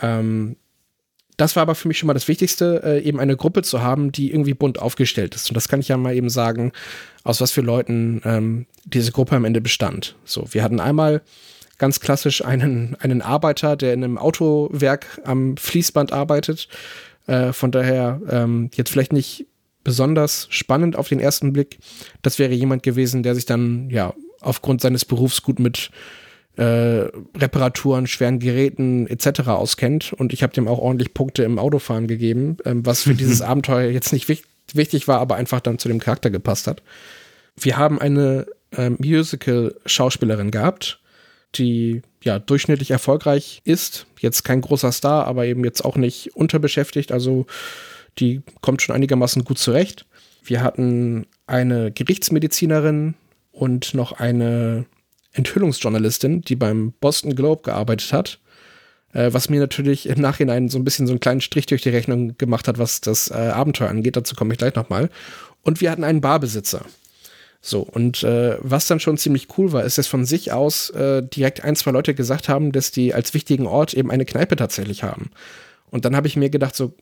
Ähm, das war aber für mich schon mal das Wichtigste, äh, eben eine Gruppe zu haben, die irgendwie bunt aufgestellt ist. Und das kann ich ja mal eben sagen, aus was für Leuten ähm, diese Gruppe am Ende bestand. So, wir hatten einmal ganz klassisch einen, einen Arbeiter, der in einem Autowerk am Fließband arbeitet. Äh, von daher ähm, jetzt vielleicht nicht besonders spannend auf den ersten Blick. Das wäre jemand gewesen, der sich dann ja aufgrund seines Berufs gut mit äh, Reparaturen, schweren Geräten etc. auskennt. Und ich habe dem auch ordentlich Punkte im Autofahren gegeben, ähm, was für dieses [LAUGHS] Abenteuer jetzt nicht wich wichtig war, aber einfach dann zu dem Charakter gepasst hat. Wir haben eine äh, Musical-Schauspielerin gehabt, die ja durchschnittlich erfolgreich ist. Jetzt kein großer Star, aber eben jetzt auch nicht unterbeschäftigt. Also die kommt schon einigermaßen gut zurecht. Wir hatten eine Gerichtsmedizinerin und noch eine Enthüllungsjournalistin, die beim Boston Globe gearbeitet hat. Äh, was mir natürlich im Nachhinein so ein bisschen so einen kleinen Strich durch die Rechnung gemacht hat, was das äh, Abenteuer angeht. Dazu komme ich gleich nochmal. Und wir hatten einen Barbesitzer. So, und äh, was dann schon ziemlich cool war, ist, dass von sich aus äh, direkt ein, zwei Leute gesagt haben, dass die als wichtigen Ort eben eine Kneipe tatsächlich haben. Und dann habe ich mir gedacht, so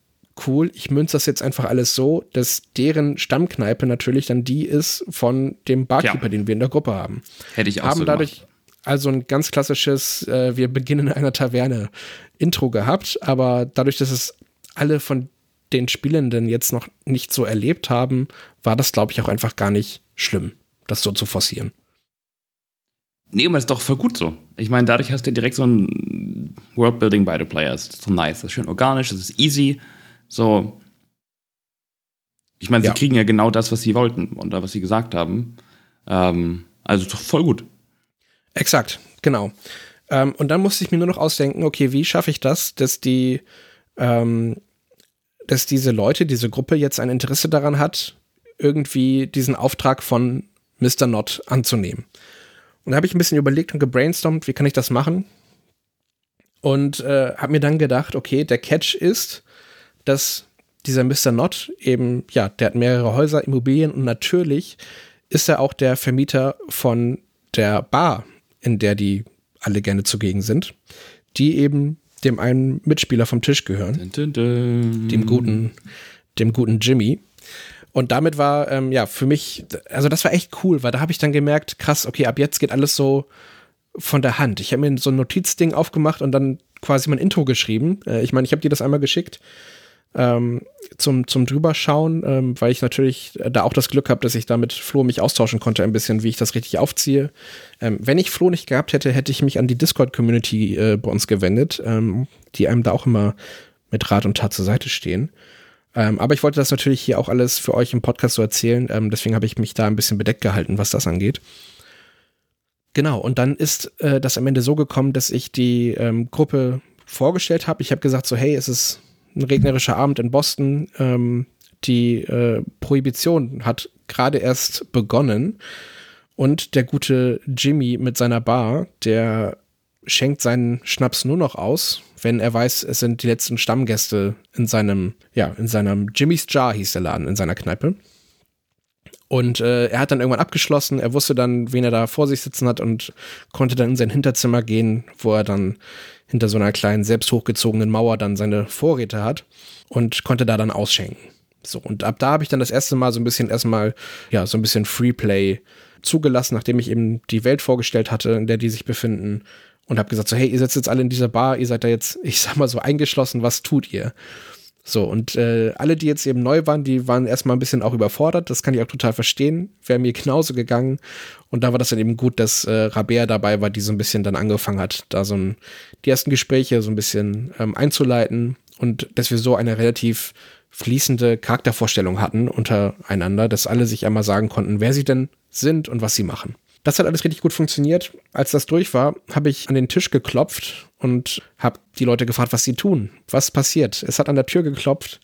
cool, ich münze das jetzt einfach alles so, dass deren Stammkneipe natürlich dann die ist von dem Barkeeper, ja. den wir in der Gruppe haben. Hätte ich auch haben so dadurch gemacht. also ein ganz klassisches äh, Wir beginnen in einer Taverne Intro gehabt, aber dadurch, dass es alle von den Spielenden jetzt noch nicht so erlebt haben, war das, glaube ich, auch einfach gar nicht schlimm, das so zu forcieren. Nee, aber ist doch voll gut so. Ich meine, dadurch hast du direkt so ein Worldbuilding by the Players. Das ist so nice. Das ist schön organisch, das ist easy. So. Ich meine, sie ja. kriegen ja genau das, was sie wollten oder was sie gesagt haben. Ähm, also doch voll gut. Exakt, genau. Ähm, und dann musste ich mir nur noch ausdenken, okay, wie schaffe ich das, dass die ähm, dass diese Leute, diese Gruppe jetzt ein Interesse daran hat, irgendwie diesen Auftrag von Mr. Not anzunehmen. Und da habe ich ein bisschen überlegt und gebrainstormt, wie kann ich das machen? Und äh, habe mir dann gedacht, okay, der Catch ist, dass dieser Mr. Not eben, ja, der hat mehrere Häuser, Immobilien und natürlich ist er auch der Vermieter von der Bar, in der die alle gerne zugegen sind, die eben dem einen Mitspieler vom Tisch gehören, Dun, dun, dun. dem guten, dem guten Jimmy. Und damit war, ähm, ja, für mich, also das war echt cool, weil da habe ich dann gemerkt, krass, okay, ab jetzt geht alles so von der Hand. Ich habe mir so ein Notizding aufgemacht und dann quasi mein Intro geschrieben. Äh, ich meine, ich habe dir das einmal geschickt ähm, zum, zum drüberschauen, ähm, weil ich natürlich da auch das Glück habe, dass ich da mit Flo mich austauschen konnte, ein bisschen, wie ich das richtig aufziehe. Ähm, wenn ich Flo nicht gehabt hätte, hätte ich mich an die Discord-Community äh, bei uns gewendet, ähm, die einem da auch immer mit Rat und Tat zur Seite stehen. Ähm, aber ich wollte das natürlich hier auch alles für euch im Podcast so erzählen, ähm, deswegen habe ich mich da ein bisschen bedeckt gehalten, was das angeht. Genau, und dann ist äh, das am Ende so gekommen, dass ich die ähm, Gruppe vorgestellt habe. Ich habe gesagt so, hey, es ist ein regnerischer Abend in Boston. Ähm, die äh, Prohibition hat gerade erst begonnen. Und der gute Jimmy mit seiner Bar, der schenkt seinen Schnaps nur noch aus, wenn er weiß, es sind die letzten Stammgäste in seinem, ja, in seinem Jimmy's Jar hieß der Laden, in seiner Kneipe. Und äh, er hat dann irgendwann abgeschlossen, er wusste dann, wen er da vor sich sitzen hat und konnte dann in sein Hinterzimmer gehen, wo er dann hinter so einer kleinen, selbst hochgezogenen Mauer dann seine Vorräte hat und konnte da dann ausschenken. So, und ab da habe ich dann das erste Mal so ein bisschen erstmal, ja, so ein bisschen Freeplay zugelassen, nachdem ich eben die Welt vorgestellt hatte, in der die sich befinden und habe gesagt so, hey, ihr sitzt jetzt alle in dieser Bar, ihr seid da jetzt, [LAUGHS] ich sag mal so eingeschlossen, was tut ihr? So, und äh, alle, die jetzt eben neu waren, die waren erstmal ein bisschen auch überfordert. Das kann ich auch total verstehen. Wäre mir genauso gegangen. Und da war das dann eben gut, dass äh, Rabea dabei war, die so ein bisschen dann angefangen hat, da so ein, die ersten Gespräche so ein bisschen ähm, einzuleiten. Und dass wir so eine relativ fließende Charaktervorstellung hatten untereinander, dass alle sich einmal sagen konnten, wer sie denn sind und was sie machen. Das hat alles richtig gut funktioniert. Als das durch war, habe ich an den Tisch geklopft und habe die Leute gefragt, was sie tun. Was passiert? Es hat an der Tür geklopft.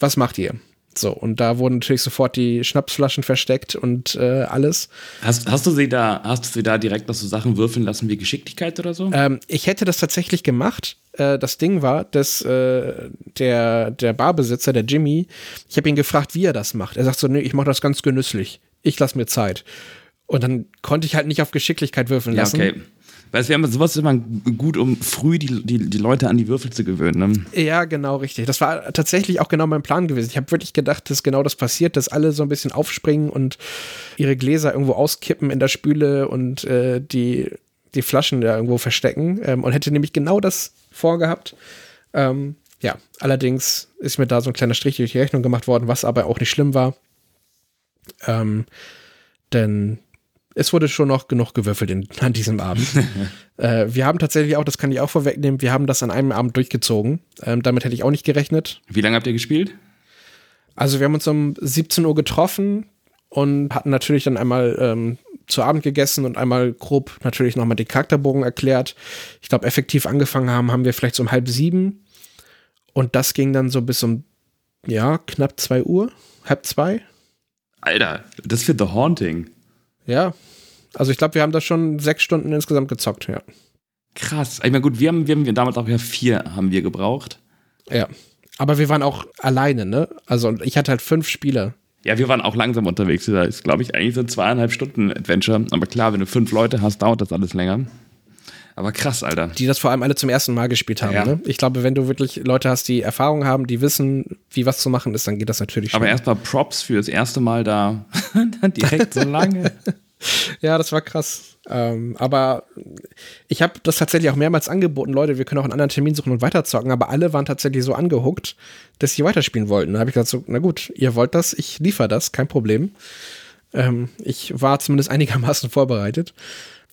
Was macht ihr? So, und da wurden natürlich sofort die Schnapsflaschen versteckt und äh, alles. Hast, hast du sie da, hast du sie da direkt noch so Sachen würfeln lassen wie Geschicklichkeit oder so? Ähm, ich hätte das tatsächlich gemacht. Äh, das Ding war, dass äh, der, der Barbesitzer, der Jimmy, ich habe ihn gefragt, wie er das macht. Er sagt so, nee, ich mache das ganz genüsslich. Ich lasse mir Zeit. Und dann konnte ich halt nicht auf Geschicklichkeit würfeln lassen. Ja, okay. Weißt du, sowas ist immer gut, um früh die, die, die Leute an die Würfel zu gewöhnen. Ne? Ja, genau, richtig. Das war tatsächlich auch genau mein Plan gewesen. Ich habe wirklich gedacht, dass genau das passiert, dass alle so ein bisschen aufspringen und ihre Gläser irgendwo auskippen in der Spüle und äh, die, die Flaschen da irgendwo verstecken. Ähm, und hätte nämlich genau das vorgehabt. Ähm, ja, allerdings ist mir da so ein kleiner Strich durch die Rechnung gemacht worden, was aber auch nicht schlimm war. Ähm, denn es wurde schon noch genug gewürfelt in, an diesem Abend. [LAUGHS] äh, wir haben tatsächlich auch, das kann ich auch vorwegnehmen, wir haben das an einem Abend durchgezogen. Ähm, damit hätte ich auch nicht gerechnet. Wie lange habt ihr gespielt? Also wir haben uns um 17 Uhr getroffen und hatten natürlich dann einmal ähm, zu Abend gegessen und einmal grob natürlich nochmal den Charakterbogen erklärt. Ich glaube, effektiv angefangen haben, haben wir vielleicht so um halb sieben. Und das ging dann so bis um, ja, knapp zwei Uhr, halb zwei. Alter, das für The Haunting. Ja. Also ich glaube, wir haben da schon sechs Stunden insgesamt gezockt, ja. Krass. Ich meine, gut, wir haben, wir haben damals auch ja vier haben wir gebraucht. Ja. Aber wir waren auch alleine, ne? Also ich hatte halt fünf Spieler. Ja, wir waren auch langsam unterwegs. Das ist, glaube ich, eigentlich so ein zweieinhalb Stunden Adventure. Aber klar, wenn du fünf Leute hast, dauert das alles länger. Aber krass, Alter. Die das vor allem alle zum ersten Mal gespielt haben. Ja. Ne? Ich glaube, wenn du wirklich Leute hast, die Erfahrung haben, die wissen, wie was zu machen ist, dann geht das natürlich schon. Aber erstmal Props für das erste Mal da. dann [LAUGHS] direkt so lange. [LAUGHS] ja, das war krass. Ähm, aber ich habe das tatsächlich auch mehrmals angeboten, Leute, wir können auch einen anderen Termin suchen und weiterzocken, aber alle waren tatsächlich so angehuckt, dass sie weiterspielen wollten. Da habe ich gesagt, so, na gut, ihr wollt das, ich liefere das, kein Problem. Ähm, ich war zumindest einigermaßen [LAUGHS] vorbereitet.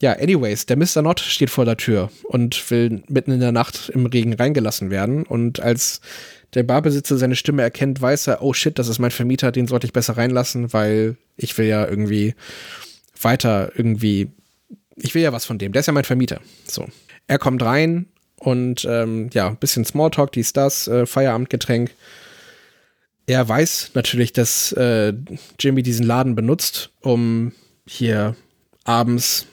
Ja, anyways, der Mr. Not steht vor der Tür und will mitten in der Nacht im Regen reingelassen werden. Und als der Barbesitzer seine Stimme erkennt, weiß er, oh shit, das ist mein Vermieter, den sollte ich besser reinlassen, weil ich will ja irgendwie weiter irgendwie, ich will ja was von dem, der ist ja mein Vermieter. So. Er kommt rein und ähm, ja, ein bisschen Smalltalk, dies, das, äh, Feierabendgetränk. Er weiß natürlich, dass äh, Jimmy diesen Laden benutzt, um hier abends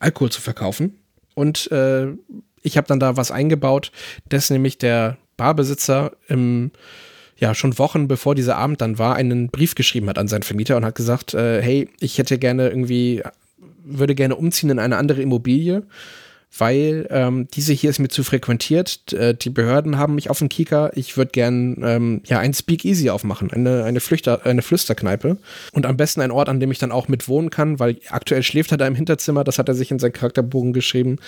Alkohol zu verkaufen. Und äh, ich habe dann da was eingebaut, dass nämlich der Barbesitzer im ja schon Wochen bevor dieser Abend dann war, einen Brief geschrieben hat an seinen Vermieter und hat gesagt, äh, hey, ich hätte gerne irgendwie, würde gerne umziehen in eine andere Immobilie weil ähm, diese hier ist mir zu frequentiert. Äh, die Behörden haben mich auf dem Kieker. Ich würde gern ähm, ja ein Speakeasy aufmachen, eine eine, Flüchter, eine Flüsterkneipe und am besten ein Ort, an dem ich dann auch mit wohnen kann, weil aktuell schläft er da im Hinterzimmer. Das hat er sich in seinen Charakterbogen geschrieben,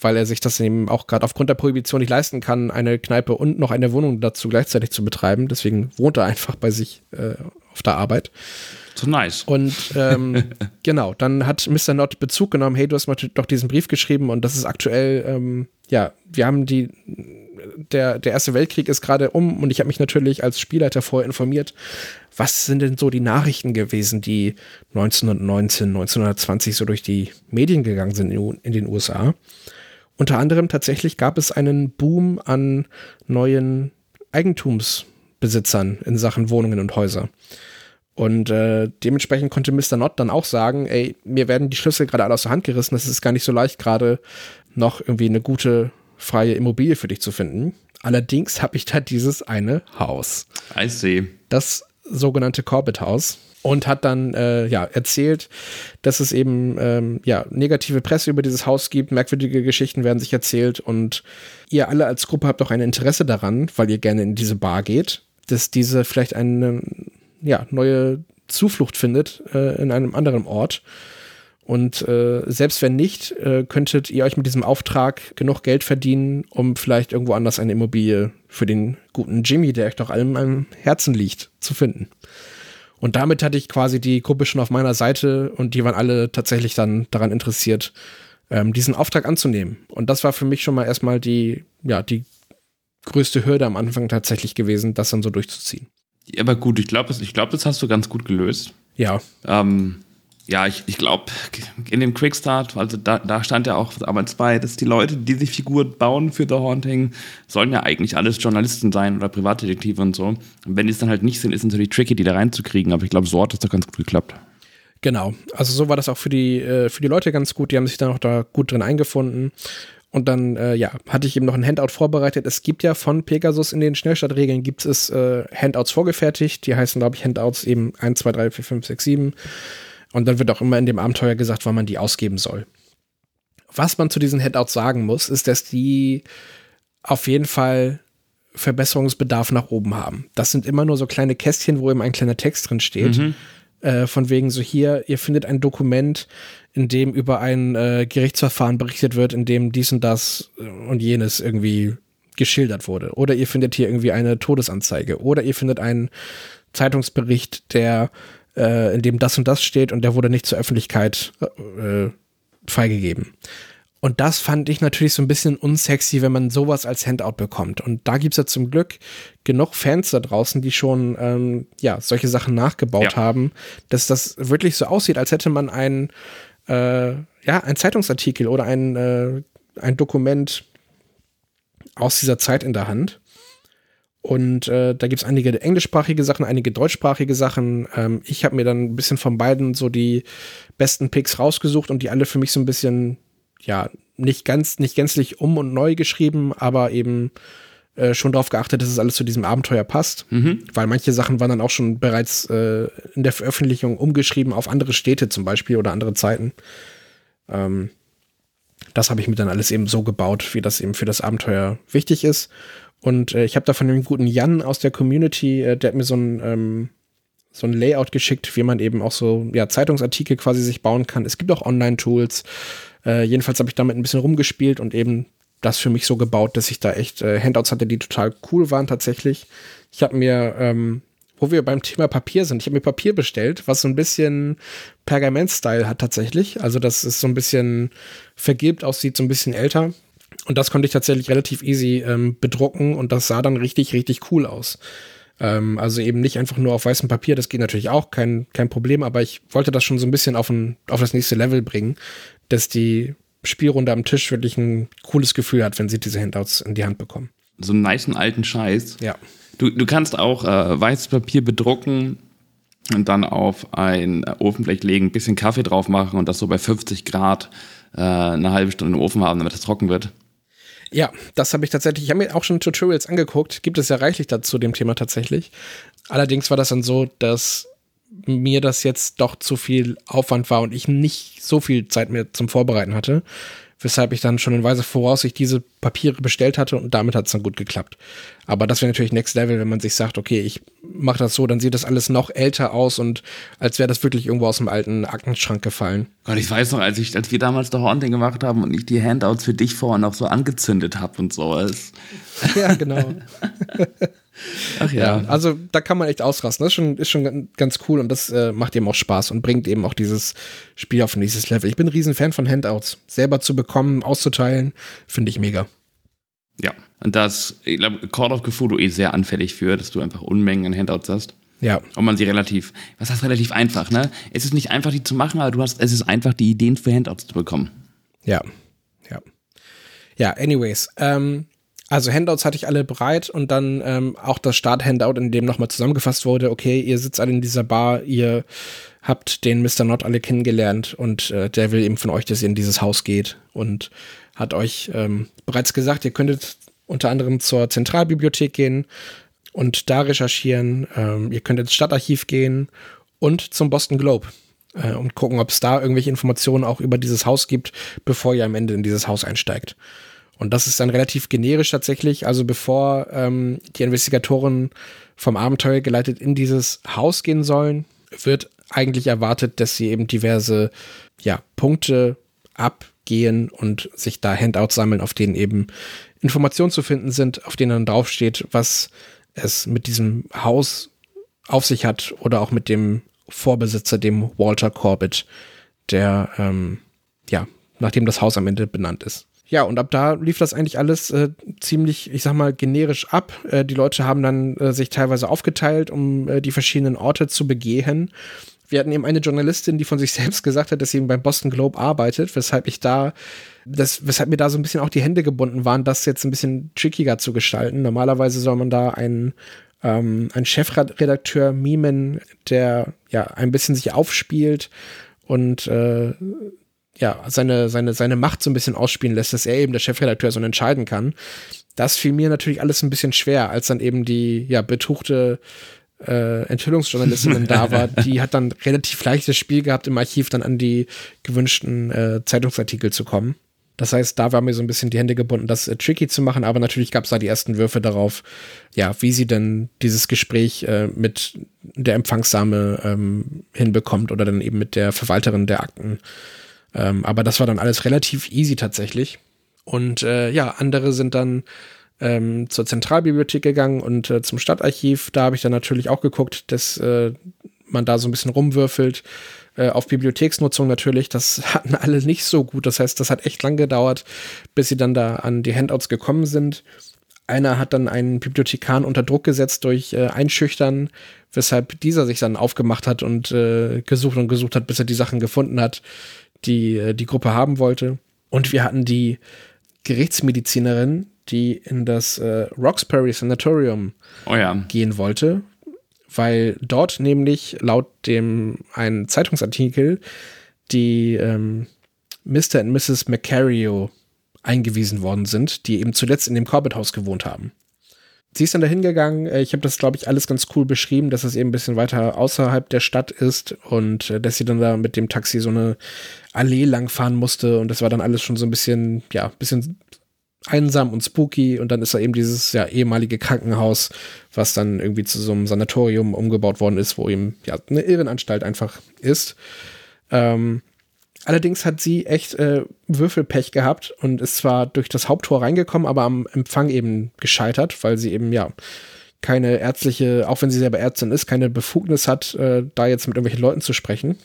weil er sich das eben auch gerade aufgrund der Prohibition nicht leisten kann, eine Kneipe und noch eine Wohnung dazu gleichzeitig zu betreiben. Deswegen wohnt er einfach bei sich äh, auf der Arbeit. So nice. Und ähm, [LAUGHS] genau, dann hat Mr. Not Bezug genommen, hey, du hast mal doch diesen Brief geschrieben und das ist aktuell, ähm, ja, wir haben die, der, der Erste Weltkrieg ist gerade um und ich habe mich natürlich als Spielleiter vorher informiert, was sind denn so die Nachrichten gewesen, die 1919, 1920 so durch die Medien gegangen sind in, in den USA. Unter anderem tatsächlich gab es einen Boom an neuen Eigentumsbesitzern in Sachen Wohnungen und Häuser. Und äh, dementsprechend konnte Mr. Not dann auch sagen, ey, mir werden die Schlüssel gerade alle aus der Hand gerissen, es ist gar nicht so leicht, gerade noch irgendwie eine gute freie Immobilie für dich zu finden. Allerdings habe ich da dieses eine Haus. I see. Das sogenannte Corbett Haus. Und hat dann äh, ja erzählt, dass es eben ähm, ja negative Presse über dieses Haus gibt, merkwürdige Geschichten werden sich erzählt und ihr alle als Gruppe habt auch ein Interesse daran, weil ihr gerne in diese Bar geht, dass diese vielleicht eine ja, neue Zuflucht findet äh, in einem anderen Ort. Und äh, selbst wenn nicht, äh, könntet ihr euch mit diesem Auftrag genug Geld verdienen, um vielleicht irgendwo anders eine Immobilie für den guten Jimmy, der euch doch allem am Herzen liegt, zu finden. Und damit hatte ich quasi die Gruppe schon auf meiner Seite und die waren alle tatsächlich dann daran interessiert, ähm, diesen Auftrag anzunehmen. Und das war für mich schon mal erstmal die, ja, die größte Hürde am Anfang tatsächlich gewesen, das dann so durchzuziehen. Aber gut, ich glaube, ich glaub, das hast du ganz gut gelöst. Ja. Ähm, ja, ich, ich glaube, in dem Quickstart, also da, da stand ja auch damals bei, dass die Leute, die sich Figuren bauen für The Haunting, sollen ja eigentlich alles Journalisten sein oder Privatdetektive und so. Und wenn die es dann halt nicht sind, ist es natürlich tricky, die da reinzukriegen. Aber ich glaube, so hat das doch ganz gut geklappt. Genau. Also so war das auch für die, äh, für die Leute ganz gut. Die haben sich dann auch da gut drin eingefunden. Und dann, äh, ja, hatte ich eben noch ein Handout vorbereitet. Es gibt ja von Pegasus in den Schnellstartregeln gibt es äh, Handouts vorgefertigt. Die heißen, glaube ich, Handouts eben 1, 2, 3, 4, 5, 6, 7. Und dann wird auch immer in dem Abenteuer gesagt, wann man die ausgeben soll. Was man zu diesen Handouts sagen muss, ist, dass die auf jeden Fall Verbesserungsbedarf nach oben haben. Das sind immer nur so kleine Kästchen, wo eben ein kleiner Text drin steht. Mhm. Äh, von wegen so hier, ihr findet ein Dokument, in dem über ein äh, Gerichtsverfahren berichtet wird, in dem dies und das und jenes irgendwie geschildert wurde. Oder ihr findet hier irgendwie eine Todesanzeige. Oder ihr findet einen Zeitungsbericht, der äh, in dem das und das steht und der wurde nicht zur Öffentlichkeit äh, freigegeben. Und das fand ich natürlich so ein bisschen unsexy, wenn man sowas als Handout bekommt. Und da gibt es ja zum Glück genug Fans da draußen, die schon ähm, ja, solche Sachen nachgebaut ja. haben, dass das wirklich so aussieht, als hätte man ein, äh, ja, ein Zeitungsartikel oder ein, äh, ein Dokument aus dieser Zeit in der Hand. Und äh, da gibt es einige englischsprachige Sachen, einige deutschsprachige Sachen. Ähm, ich habe mir dann ein bisschen von beiden so die besten Picks rausgesucht und die alle für mich so ein bisschen ja, nicht ganz, nicht gänzlich um und neu geschrieben, aber eben äh, schon darauf geachtet, dass es alles zu diesem Abenteuer passt. Mhm. Weil manche Sachen waren dann auch schon bereits äh, in der Veröffentlichung umgeschrieben auf andere Städte zum Beispiel oder andere Zeiten. Ähm, das habe ich mir dann alles eben so gebaut, wie das eben für das Abenteuer wichtig ist. Und äh, ich habe da von dem guten Jan aus der Community, äh, der hat mir so ein, ähm, so ein Layout geschickt, wie man eben auch so ja, Zeitungsartikel quasi sich bauen kann. Es gibt auch Online-Tools. Äh, jedenfalls habe ich damit ein bisschen rumgespielt und eben das für mich so gebaut, dass ich da echt äh, Handouts hatte, die total cool waren tatsächlich. Ich habe mir, ähm, wo wir beim Thema Papier sind, ich habe mir Papier bestellt, was so ein bisschen Pergament-Style hat tatsächlich. Also das ist so ein bisschen vergilbt aussieht, so ein bisschen älter. Und das konnte ich tatsächlich relativ easy ähm, bedrucken und das sah dann richtig, richtig cool aus. Ähm, also eben nicht einfach nur auf weißem Papier, das geht natürlich auch, kein, kein Problem, aber ich wollte das schon so ein bisschen auf, ein, auf das nächste Level bringen, dass die Spielrunde am Tisch wirklich ein cooles Gefühl hat, wenn sie diese Handouts in die Hand bekommen. So einen niceen alten Scheiß. Ja. Du, du kannst auch äh, weißes Papier bedrucken und dann auf ein äh, Ofenblech legen, ein bisschen Kaffee drauf machen und das so bei 50 Grad äh, eine halbe Stunde im Ofen haben, damit es trocken wird. Ja, das habe ich tatsächlich. Ich habe mir auch schon Tutorials angeguckt. Gibt es ja reichlich dazu dem Thema tatsächlich. Allerdings war das dann so, dass mir das jetzt doch zu viel Aufwand war und ich nicht so viel Zeit mehr zum Vorbereiten hatte weshalb ich dann schon in weiser Voraussicht diese Papiere bestellt hatte und damit hat es dann gut geklappt. Aber das wäre natürlich Next Level, wenn man sich sagt, okay, ich mache das so, dann sieht das alles noch älter aus und als wäre das wirklich irgendwo aus dem alten Aktenschrank gefallen. Gott, ich weiß noch, als, ich, als wir damals doch Haunting gemacht haben und ich die Handouts für dich vorher noch so angezündet habe und so. Ja, genau. [LAUGHS] Ach ja. ja. Also da kann man echt ausrasten. Das ist schon, ist schon ganz cool und das äh, macht eben auch Spaß und bringt eben auch dieses Spiel auf ein nächstes Level. Ich bin ein riesen Fan von Handouts. Selber zu bekommen, auszuteilen, finde ich mega. Ja, und das, ich glaube, Call of Cthulhu eh sehr anfällig für, dass du einfach Unmengen an Handouts hast. Ja. Und man sie relativ, was heißt relativ einfach, ne? Es ist nicht einfach, die zu machen, aber du hast, es ist einfach, die Ideen für Handouts zu bekommen. Ja, ja. Ja, anyways, ähm, also Handouts hatte ich alle bereit und dann ähm, auch das Start-Handout, in dem nochmal zusammengefasst wurde, okay, ihr sitzt alle in dieser Bar, ihr habt den Mr. Not alle kennengelernt und äh, der will eben von euch, dass ihr in dieses Haus geht und hat euch ähm, bereits gesagt, ihr könntet unter anderem zur Zentralbibliothek gehen und da recherchieren, ähm, ihr könnt ins Stadtarchiv gehen und zum Boston Globe äh, und gucken, ob es da irgendwelche Informationen auch über dieses Haus gibt, bevor ihr am Ende in dieses Haus einsteigt. Und das ist dann relativ generisch tatsächlich. Also bevor ähm, die Investigatoren vom Abenteuer geleitet in dieses Haus gehen sollen, wird eigentlich erwartet, dass sie eben diverse ja, Punkte abgehen und sich da Handouts sammeln, auf denen eben Informationen zu finden sind, auf denen dann draufsteht, was es mit diesem Haus auf sich hat oder auch mit dem Vorbesitzer, dem Walter Corbett, der ähm, ja, nachdem das Haus am Ende benannt ist. Ja, und ab da lief das eigentlich alles äh, ziemlich, ich sag mal, generisch ab. Äh, die Leute haben dann äh, sich teilweise aufgeteilt, um äh, die verschiedenen Orte zu begehen. Wir hatten eben eine Journalistin, die von sich [LAUGHS] selbst gesagt hat, dass sie eben beim Boston Globe arbeitet, weshalb ich da, das, weshalb mir da so ein bisschen auch die Hände gebunden waren, das jetzt ein bisschen trickiger zu gestalten. Normalerweise soll man da einen, ähm, einen Chefredakteur mimen, der ja ein bisschen sich aufspielt und äh, ja, seine, seine, seine Macht so ein bisschen ausspielen lässt, dass er eben der Chefredakteur so entscheiden kann. Das fiel mir natürlich alles ein bisschen schwer, als dann eben die, ja, betuchte äh, Enthüllungsjournalistin da [LAUGHS] war, die hat dann relativ leichtes Spiel gehabt, im Archiv dann an die gewünschten äh, Zeitungsartikel zu kommen. Das heißt, da war mir so ein bisschen die Hände gebunden, das äh, tricky zu machen, aber natürlich gab es da die ersten Würfe darauf, ja, wie sie denn dieses Gespräch äh, mit der Empfangsdame ähm, hinbekommt oder dann eben mit der Verwalterin der Akten ähm, aber das war dann alles relativ easy tatsächlich. Und äh, ja, andere sind dann ähm, zur Zentralbibliothek gegangen und äh, zum Stadtarchiv. Da habe ich dann natürlich auch geguckt, dass äh, man da so ein bisschen rumwürfelt. Äh, auf Bibliotheksnutzung natürlich, das [LAUGHS] hatten alle nicht so gut. Das heißt, das hat echt lang gedauert, bis sie dann da an die Handouts gekommen sind. Einer hat dann einen Bibliothekar unter Druck gesetzt durch äh, Einschüchtern, weshalb dieser sich dann aufgemacht hat und äh, gesucht und gesucht hat, bis er die Sachen gefunden hat die äh, die Gruppe haben wollte. Und wir hatten die Gerichtsmedizinerin, die in das äh, Roxbury Sanatorium oh ja. gehen wollte, weil dort nämlich laut dem einen Zeitungsartikel die ähm, Mr. und Mrs. Macario eingewiesen worden sind, die eben zuletzt in dem Corbett-Haus gewohnt haben sie ist dann dahin gegangen. Äh, ich habe das, glaube ich, alles ganz cool beschrieben, dass es eben ein bisschen weiter außerhalb der Stadt ist und äh, dass sie dann da mit dem Taxi so eine Allee langfahren musste und das war dann alles schon so ein bisschen, ja, ein bisschen einsam und spooky und dann ist da eben dieses ja ehemalige Krankenhaus, was dann irgendwie zu so einem Sanatorium umgebaut worden ist, wo eben ja eine Irrenanstalt einfach ist. Ähm, Allerdings hat sie echt äh, Würfelpech gehabt und ist zwar durch das Haupttor reingekommen, aber am Empfang eben gescheitert, weil sie eben ja keine ärztliche, auch wenn sie selber Ärztin ist, keine Befugnis hat, äh, da jetzt mit irgendwelchen Leuten zu sprechen.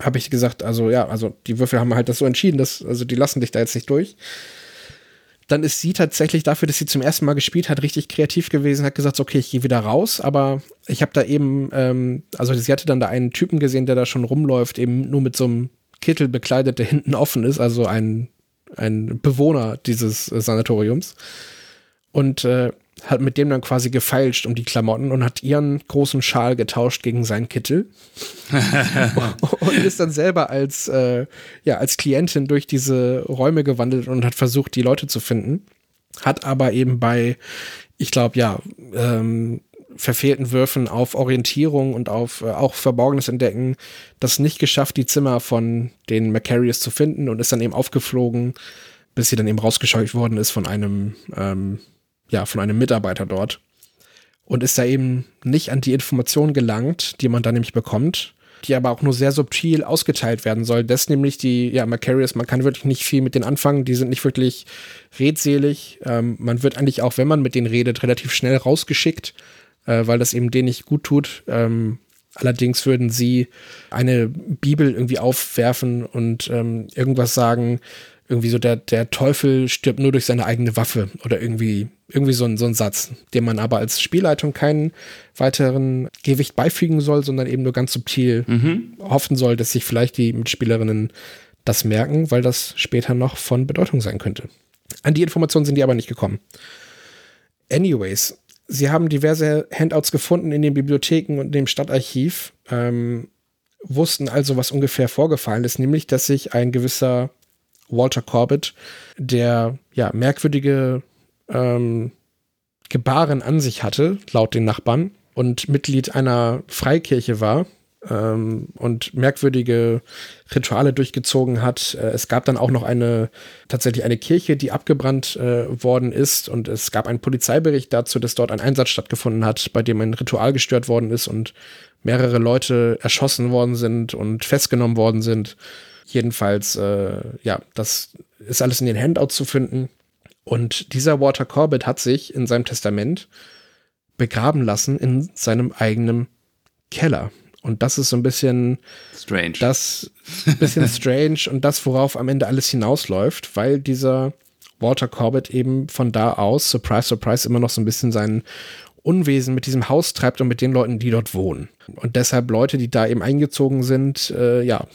Habe ich gesagt, also ja, also die Würfel haben halt das so entschieden, dass, also die lassen dich da jetzt nicht durch dann ist sie tatsächlich dafür, dass sie zum ersten Mal gespielt hat, richtig kreativ gewesen, hat gesagt, okay, ich gehe wieder raus, aber ich habe da eben, ähm, also sie hatte dann da einen Typen gesehen, der da schon rumläuft, eben nur mit so einem Kittel bekleidet, der hinten offen ist, also ein, ein Bewohner dieses äh, Sanatoriums. Und äh, hat mit dem dann quasi gefeilscht um die Klamotten und hat ihren großen Schal getauscht gegen seinen Kittel. [LAUGHS] und ist dann selber als, äh, ja, als Klientin durch diese Räume gewandelt und hat versucht, die Leute zu finden. Hat aber eben bei, ich glaube, ja, ähm, verfehlten Würfen auf Orientierung und auf äh, auch Verborgenes entdecken, das nicht geschafft, die Zimmer von den Macarius zu finden und ist dann eben aufgeflogen, bis sie dann eben rausgescheucht worden ist von einem ähm, ja, von einem Mitarbeiter dort und ist da eben nicht an die Informationen gelangt, die man da nämlich bekommt, die aber auch nur sehr subtil ausgeteilt werden soll. Das nämlich die, ja, Macarius, man kann wirklich nicht viel mit denen anfangen, die sind nicht wirklich redselig. Ähm, man wird eigentlich auch, wenn man mit denen redet, relativ schnell rausgeschickt, äh, weil das eben denen nicht gut tut. Ähm, allerdings würden sie eine Bibel irgendwie aufwerfen und ähm, irgendwas sagen, irgendwie so der, der Teufel stirbt nur durch seine eigene Waffe oder irgendwie, irgendwie so ein, so ein Satz, dem man aber als Spielleitung keinen weiteren Gewicht beifügen soll, sondern eben nur ganz subtil mhm. hoffen soll, dass sich vielleicht die Mitspielerinnen das merken, weil das später noch von Bedeutung sein könnte. An die Informationen sind die aber nicht gekommen. Anyways, sie haben diverse Handouts gefunden in den Bibliotheken und dem Stadtarchiv, ähm, wussten also, was ungefähr vorgefallen ist, nämlich, dass sich ein gewisser Walter Corbett, der ja merkwürdige ähm, Gebaren an sich hatte, laut den Nachbarn, und Mitglied einer Freikirche war ähm, und merkwürdige Rituale durchgezogen hat. Äh, es gab dann auch noch eine tatsächlich eine Kirche, die abgebrannt äh, worden ist und es gab einen Polizeibericht dazu, dass dort ein Einsatz stattgefunden hat, bei dem ein Ritual gestört worden ist und mehrere Leute erschossen worden sind und festgenommen worden sind. Jedenfalls, äh, ja, das ist alles in den Handouts zu finden. Und dieser Walter Corbett hat sich in seinem Testament begraben lassen in seinem eigenen Keller. Und das ist so ein bisschen strange. Das ein bisschen [LAUGHS] strange und das, worauf am Ende alles hinausläuft, weil dieser Walter Corbett eben von da aus, surprise, surprise, immer noch so ein bisschen sein Unwesen mit diesem Haus treibt und mit den Leuten, die dort wohnen. Und deshalb Leute, die da eben eingezogen sind, äh, ja,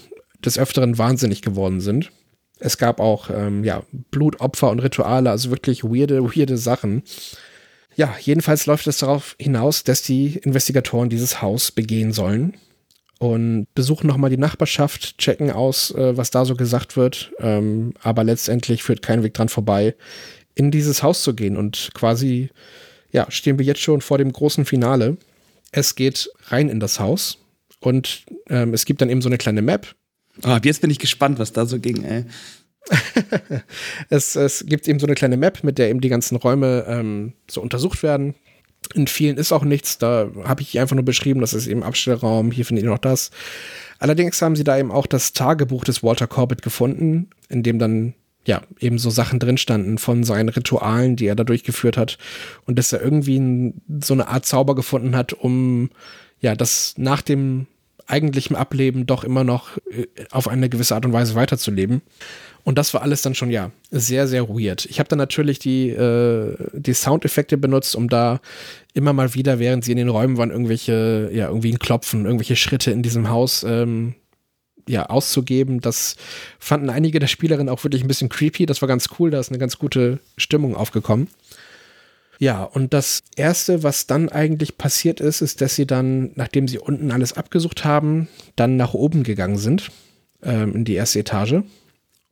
des Öfteren wahnsinnig geworden sind. Es gab auch ähm, ja, Blutopfer und Rituale, also wirklich weirde, weirde Sachen. Ja, jedenfalls läuft es darauf hinaus, dass die Investigatoren dieses Haus begehen sollen und besuchen nochmal die Nachbarschaft, checken aus, äh, was da so gesagt wird. Ähm, aber letztendlich führt kein Weg dran vorbei, in dieses Haus zu gehen. Und quasi, ja, stehen wir jetzt schon vor dem großen Finale. Es geht rein in das Haus und ähm, es gibt dann eben so eine kleine Map, Oh, jetzt bin ich gespannt, was da so ging, ey. [LAUGHS] es, es gibt eben so eine kleine Map, mit der eben die ganzen Räume ähm, so untersucht werden. In vielen ist auch nichts, da habe ich einfach nur beschrieben, das ist eben Abstellraum, hier findet ihr noch das. Allerdings haben sie da eben auch das Tagebuch des Walter Corbett gefunden, in dem dann ja, eben so Sachen drin standen von seinen Ritualen, die er da durchgeführt hat und dass er irgendwie so eine Art Zauber gefunden hat, um ja, das nach dem eigentlichem Ableben doch immer noch äh, auf eine gewisse Art und Weise weiterzuleben. Und das war alles dann schon, ja, sehr, sehr weird. Ich habe dann natürlich die, äh, die Soundeffekte benutzt, um da immer mal wieder, während sie in den Räumen waren, irgendwelche, ja, irgendwie ein Klopfen, irgendwelche Schritte in diesem Haus, ähm, ja, auszugeben. Das fanden einige der Spielerinnen auch wirklich ein bisschen creepy. Das war ganz cool, da ist eine ganz gute Stimmung aufgekommen. Ja, und das Erste, was dann eigentlich passiert ist, ist, dass sie dann, nachdem sie unten alles abgesucht haben, dann nach oben gegangen sind, ähm, in die erste Etage.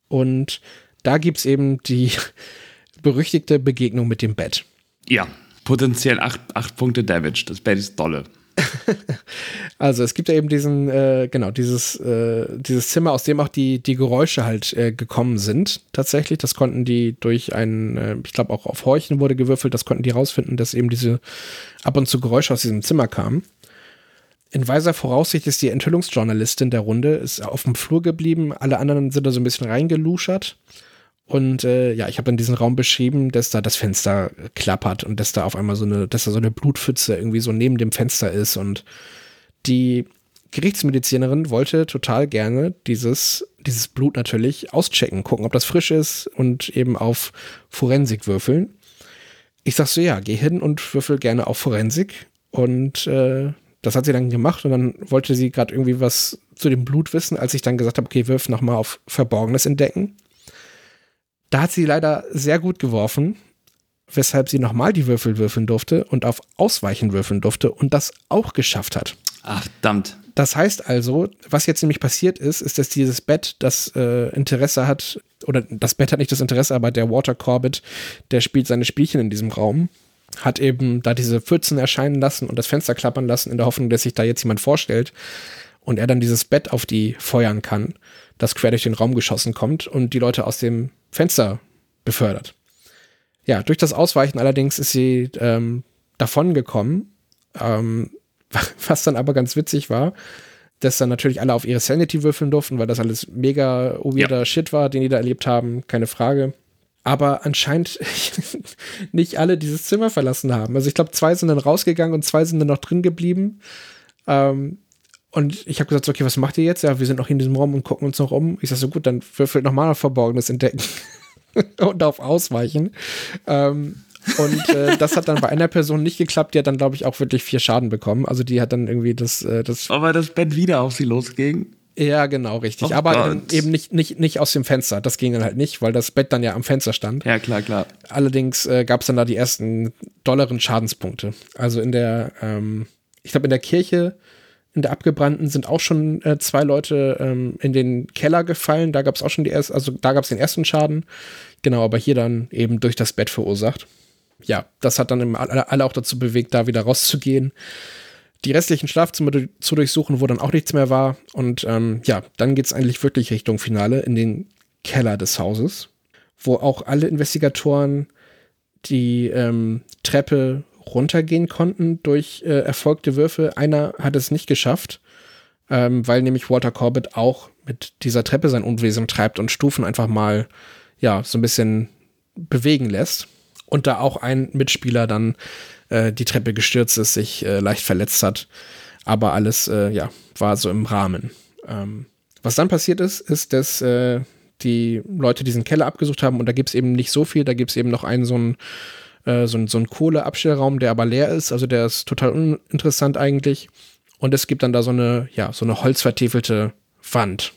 Und da gibt es eben die [LAUGHS] berüchtigte Begegnung mit dem Bett. Ja, potenziell acht, acht Punkte Damage. Das Bett ist dolle. [LAUGHS] also es gibt ja eben diesen, äh, genau, dieses, äh, dieses Zimmer, aus dem auch die, die Geräusche halt äh, gekommen sind. Tatsächlich, das konnten die durch ein, äh, ich glaube auch auf Horchen wurde gewürfelt, das konnten die rausfinden, dass eben diese ab und zu Geräusche aus diesem Zimmer kamen. In weiser Voraussicht ist die Enthüllungsjournalistin der Runde, ist auf dem Flur geblieben, alle anderen sind da so ein bisschen reingeluschert. Und äh, ja, ich habe dann diesen Raum beschrieben, dass da das Fenster klappert und dass da auf einmal so eine, dass da so eine Blutpfütze irgendwie so neben dem Fenster ist. Und die Gerichtsmedizinerin wollte total gerne dieses, dieses Blut natürlich auschecken, gucken, ob das frisch ist und eben auf Forensik würfeln. Ich sag so, ja, geh hin und würfel gerne auf Forensik. Und äh, das hat sie dann gemacht und dann wollte sie gerade irgendwie was zu dem Blutwissen, als ich dann gesagt habe, okay, wirf nochmal auf Verborgenes entdecken. Da hat sie leider sehr gut geworfen, weshalb sie nochmal die Würfel würfeln durfte und auf Ausweichen würfeln durfte und das auch geschafft hat. Ach, verdammt. Das heißt also, was jetzt nämlich passiert ist, ist, dass dieses Bett das äh, Interesse hat, oder das Bett hat nicht das Interesse, aber der Water Corbett, der spielt seine Spielchen in diesem Raum, hat eben da diese Pfützen erscheinen lassen und das Fenster klappern lassen, in der Hoffnung, dass sich da jetzt jemand vorstellt und er dann dieses Bett auf die feuern kann, das quer durch den Raum geschossen kommt und die Leute aus dem Fenster befördert. Ja, durch das Ausweichen allerdings ist sie ähm, davon gekommen, ähm, [LAUGHS] was dann aber ganz witzig war, dass dann natürlich alle auf ihre Sanity würfeln durften, weil das alles mega weirder ja. Shit war, den die da erlebt haben, keine Frage. Aber anscheinend [LAUGHS] nicht alle dieses Zimmer verlassen haben. Also ich glaube, zwei sind dann rausgegangen und zwei sind dann noch drin geblieben. Ähm, und ich habe gesagt, okay, was macht ihr jetzt? Ja, wir sind noch in diesem Raum und gucken uns noch um. Ich sage so, gut, dann würfelt nochmal auf Verborgenes entdecken [LAUGHS] und auf Ausweichen. Ähm, und äh, das hat dann bei einer Person nicht geklappt, die hat dann, glaube ich, auch wirklich vier Schaden bekommen. Also die hat dann irgendwie das. Äh, das Aber das Bett wieder auf sie losging. Ja, genau, richtig. Oh Aber Gott. eben nicht, nicht, nicht aus dem Fenster. Das ging dann halt nicht, weil das Bett dann ja am Fenster stand. Ja, klar, klar. Allerdings äh, gab es dann da die ersten dollaren Schadenspunkte. Also in der, ähm, ich glaube, in der Kirche, in der abgebrannten, sind auch schon äh, zwei Leute ähm, in den Keller gefallen. Da gab es auch schon die ersten, also da gab es den ersten Schaden. Genau, aber hier dann eben durch das Bett verursacht ja, das hat dann alle auch dazu bewegt, da wieder rauszugehen. Die restlichen Schlafzimmer zu durchsuchen, wo dann auch nichts mehr war. Und ähm, ja, dann geht es eigentlich wirklich Richtung Finale in den Keller des Hauses, wo auch alle Investigatoren die ähm, Treppe runtergehen konnten durch äh, erfolgte Würfe. Einer hat es nicht geschafft, ähm, weil nämlich Walter Corbett auch mit dieser Treppe sein Unwesen treibt und Stufen einfach mal ja so ein bisschen bewegen lässt und da auch ein Mitspieler dann äh, die Treppe gestürzt ist, sich äh, leicht verletzt hat. Aber alles, äh, ja, war so im Rahmen. Ähm, was dann passiert ist, ist, dass äh, die Leute diesen Keller abgesucht haben und da gibt es eben nicht so viel, da gibt es eben noch einen so einen äh, so, so einen Kohleabstellraum, der aber leer ist, also der ist total uninteressant eigentlich. Und es gibt dann da so eine, ja, so eine holzvertäfelte Wand,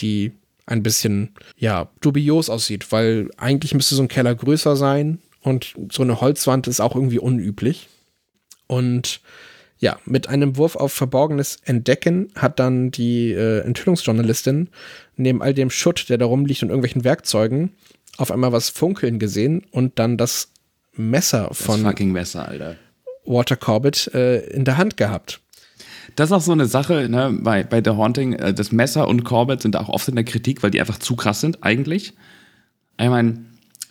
die ein bisschen, ja, dubios aussieht, weil eigentlich müsste so ein Keller größer sein, und so eine Holzwand ist auch irgendwie unüblich. Und ja, mit einem Wurf auf verborgenes Entdecken hat dann die äh, Enthüllungsjournalistin neben all dem Schutt, der da rumliegt und irgendwelchen Werkzeugen, auf einmal was funkeln gesehen und dann das Messer von Messer, Alter. Walter Corbett äh, in der Hand gehabt. Das ist auch so eine Sache ne, bei, bei The Haunting. Äh, das Messer und Corbett sind auch oft in der Kritik, weil die einfach zu krass sind, eigentlich. Ich meine,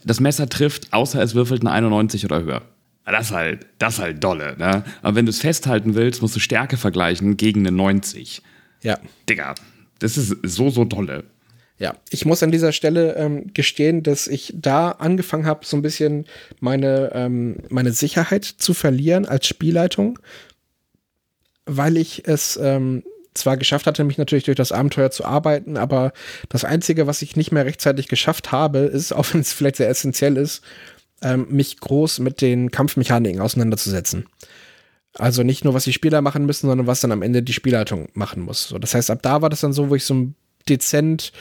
das Messer trifft, außer es würfelt eine 91 oder höher. Das ist halt, das ist halt dolle, ne? Aber wenn du es festhalten willst, musst du Stärke vergleichen gegen eine 90. Ja. Digga, das ist so, so dolle. Ja, ich muss an dieser Stelle ähm, gestehen, dass ich da angefangen habe, so ein bisschen meine, ähm, meine Sicherheit zu verlieren als Spielleitung, weil ich es ähm, zwar geschafft hatte, mich natürlich durch das Abenteuer zu arbeiten, aber das Einzige, was ich nicht mehr rechtzeitig geschafft habe, ist, [LAUGHS] auch wenn es vielleicht sehr essentiell ist, ähm, mich groß mit den Kampfmechaniken auseinanderzusetzen. Also nicht nur, was die Spieler machen müssen, sondern was dann am Ende die Spielleitung machen muss. So, das heißt, ab da war das dann so, wo ich so dezent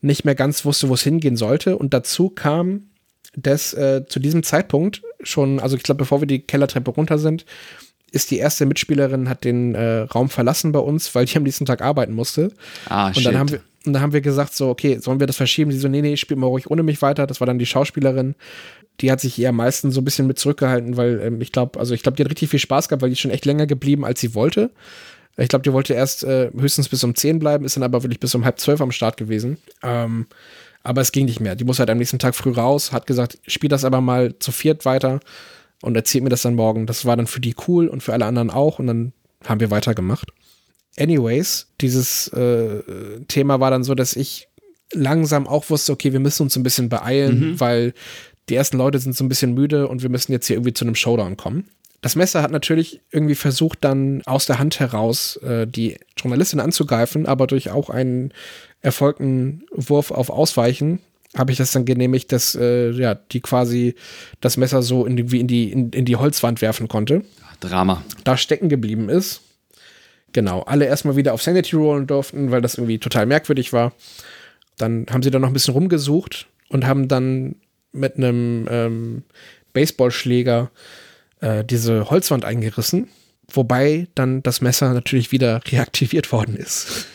nicht mehr ganz wusste, wo es hingehen sollte. Und dazu kam, dass äh, zu diesem Zeitpunkt schon, also ich glaube, bevor wir die Kellertreppe runter sind, ist die erste Mitspielerin, hat den äh, Raum verlassen bei uns, weil die am nächsten Tag arbeiten musste. Ah, und shit. dann haben wir und dann haben wir gesagt so, okay, sollen wir das verschieben? Die so, nee, nee, spielt mal ruhig ohne mich weiter. Das war dann die Schauspielerin. Die hat sich eher meistens so ein bisschen mit zurückgehalten, weil ähm, ich glaube, also ich glaube, die hat richtig viel Spaß gehabt, weil die ist schon echt länger geblieben, als sie wollte. Ich glaube, die wollte erst äh, höchstens bis um 10 bleiben, ist dann aber wirklich bis um halb zwölf am Start gewesen. Ähm, aber es ging nicht mehr. Die muss halt am nächsten Tag früh raus, hat gesagt, spiel das aber mal zu viert weiter und erzählt mir das dann morgen. Das war dann für die cool und für alle anderen auch und dann haben wir weitergemacht. Anyways, dieses äh, Thema war dann so, dass ich langsam auch wusste, okay, wir müssen uns ein bisschen beeilen, mhm. weil die ersten Leute sind so ein bisschen müde und wir müssen jetzt hier irgendwie zu einem Showdown kommen. Das Messer hat natürlich irgendwie versucht, dann aus der Hand heraus äh, die Journalistin anzugreifen, aber durch auch einen erfolgten Wurf auf Ausweichen habe ich das dann genehmigt, dass äh, ja, die quasi das Messer so in die, wie in die, in, in die Holzwand werfen konnte. Drama. Da stecken geblieben ist. genau, alle erstmal wieder auf Sanity rollen durften, weil das irgendwie total merkwürdig war. Dann haben sie da noch ein bisschen rumgesucht und haben dann mit einem ähm, Baseballschläger äh, diese Holzwand eingerissen, wobei dann das Messer natürlich wieder [LAUGHS] reaktiviert worden ist.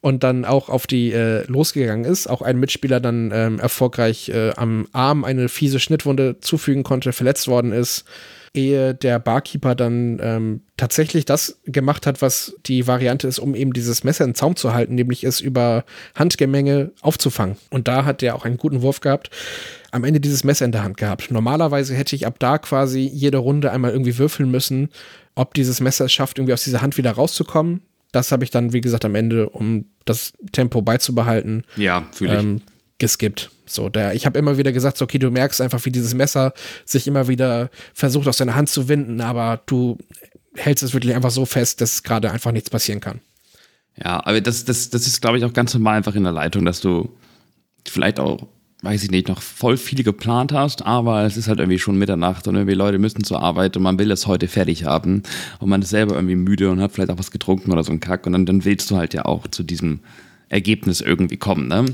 Und dann auch auf die äh, losgegangen ist, auch ein Mitspieler dann ähm, erfolgreich äh, am Arm eine fiese Schnittwunde zufügen konnte, verletzt worden ist ehe der Barkeeper dann ähm, tatsächlich das gemacht hat, was die Variante ist, um eben dieses Messer in Zaum zu halten, nämlich es über Handgemenge aufzufangen. Und da hat der auch einen guten Wurf gehabt, am Ende dieses Messer in der Hand gehabt. Normalerweise hätte ich ab da quasi jede Runde einmal irgendwie würfeln müssen, ob dieses Messer es schafft, irgendwie aus dieser Hand wieder rauszukommen. Das habe ich dann, wie gesagt, am Ende, um das Tempo beizubehalten, ja, fühle ich. Ähm, geskippt. So, der, ich habe immer wieder gesagt, so, okay, du merkst einfach, wie dieses Messer sich immer wieder versucht, aus deiner Hand zu winden, aber du hältst es wirklich einfach so fest, dass gerade einfach nichts passieren kann. Ja, aber das, das, das ist, glaube ich, auch ganz normal einfach in der Leitung, dass du vielleicht auch, weiß ich nicht, noch voll viel geplant hast, aber es ist halt irgendwie schon Mitternacht und irgendwie Leute müssen zur Arbeit und man will es heute fertig haben und man ist selber irgendwie müde und hat vielleicht auch was getrunken oder so ein Kack und dann, dann willst du halt ja auch zu diesem Ergebnis irgendwie kommen, ne?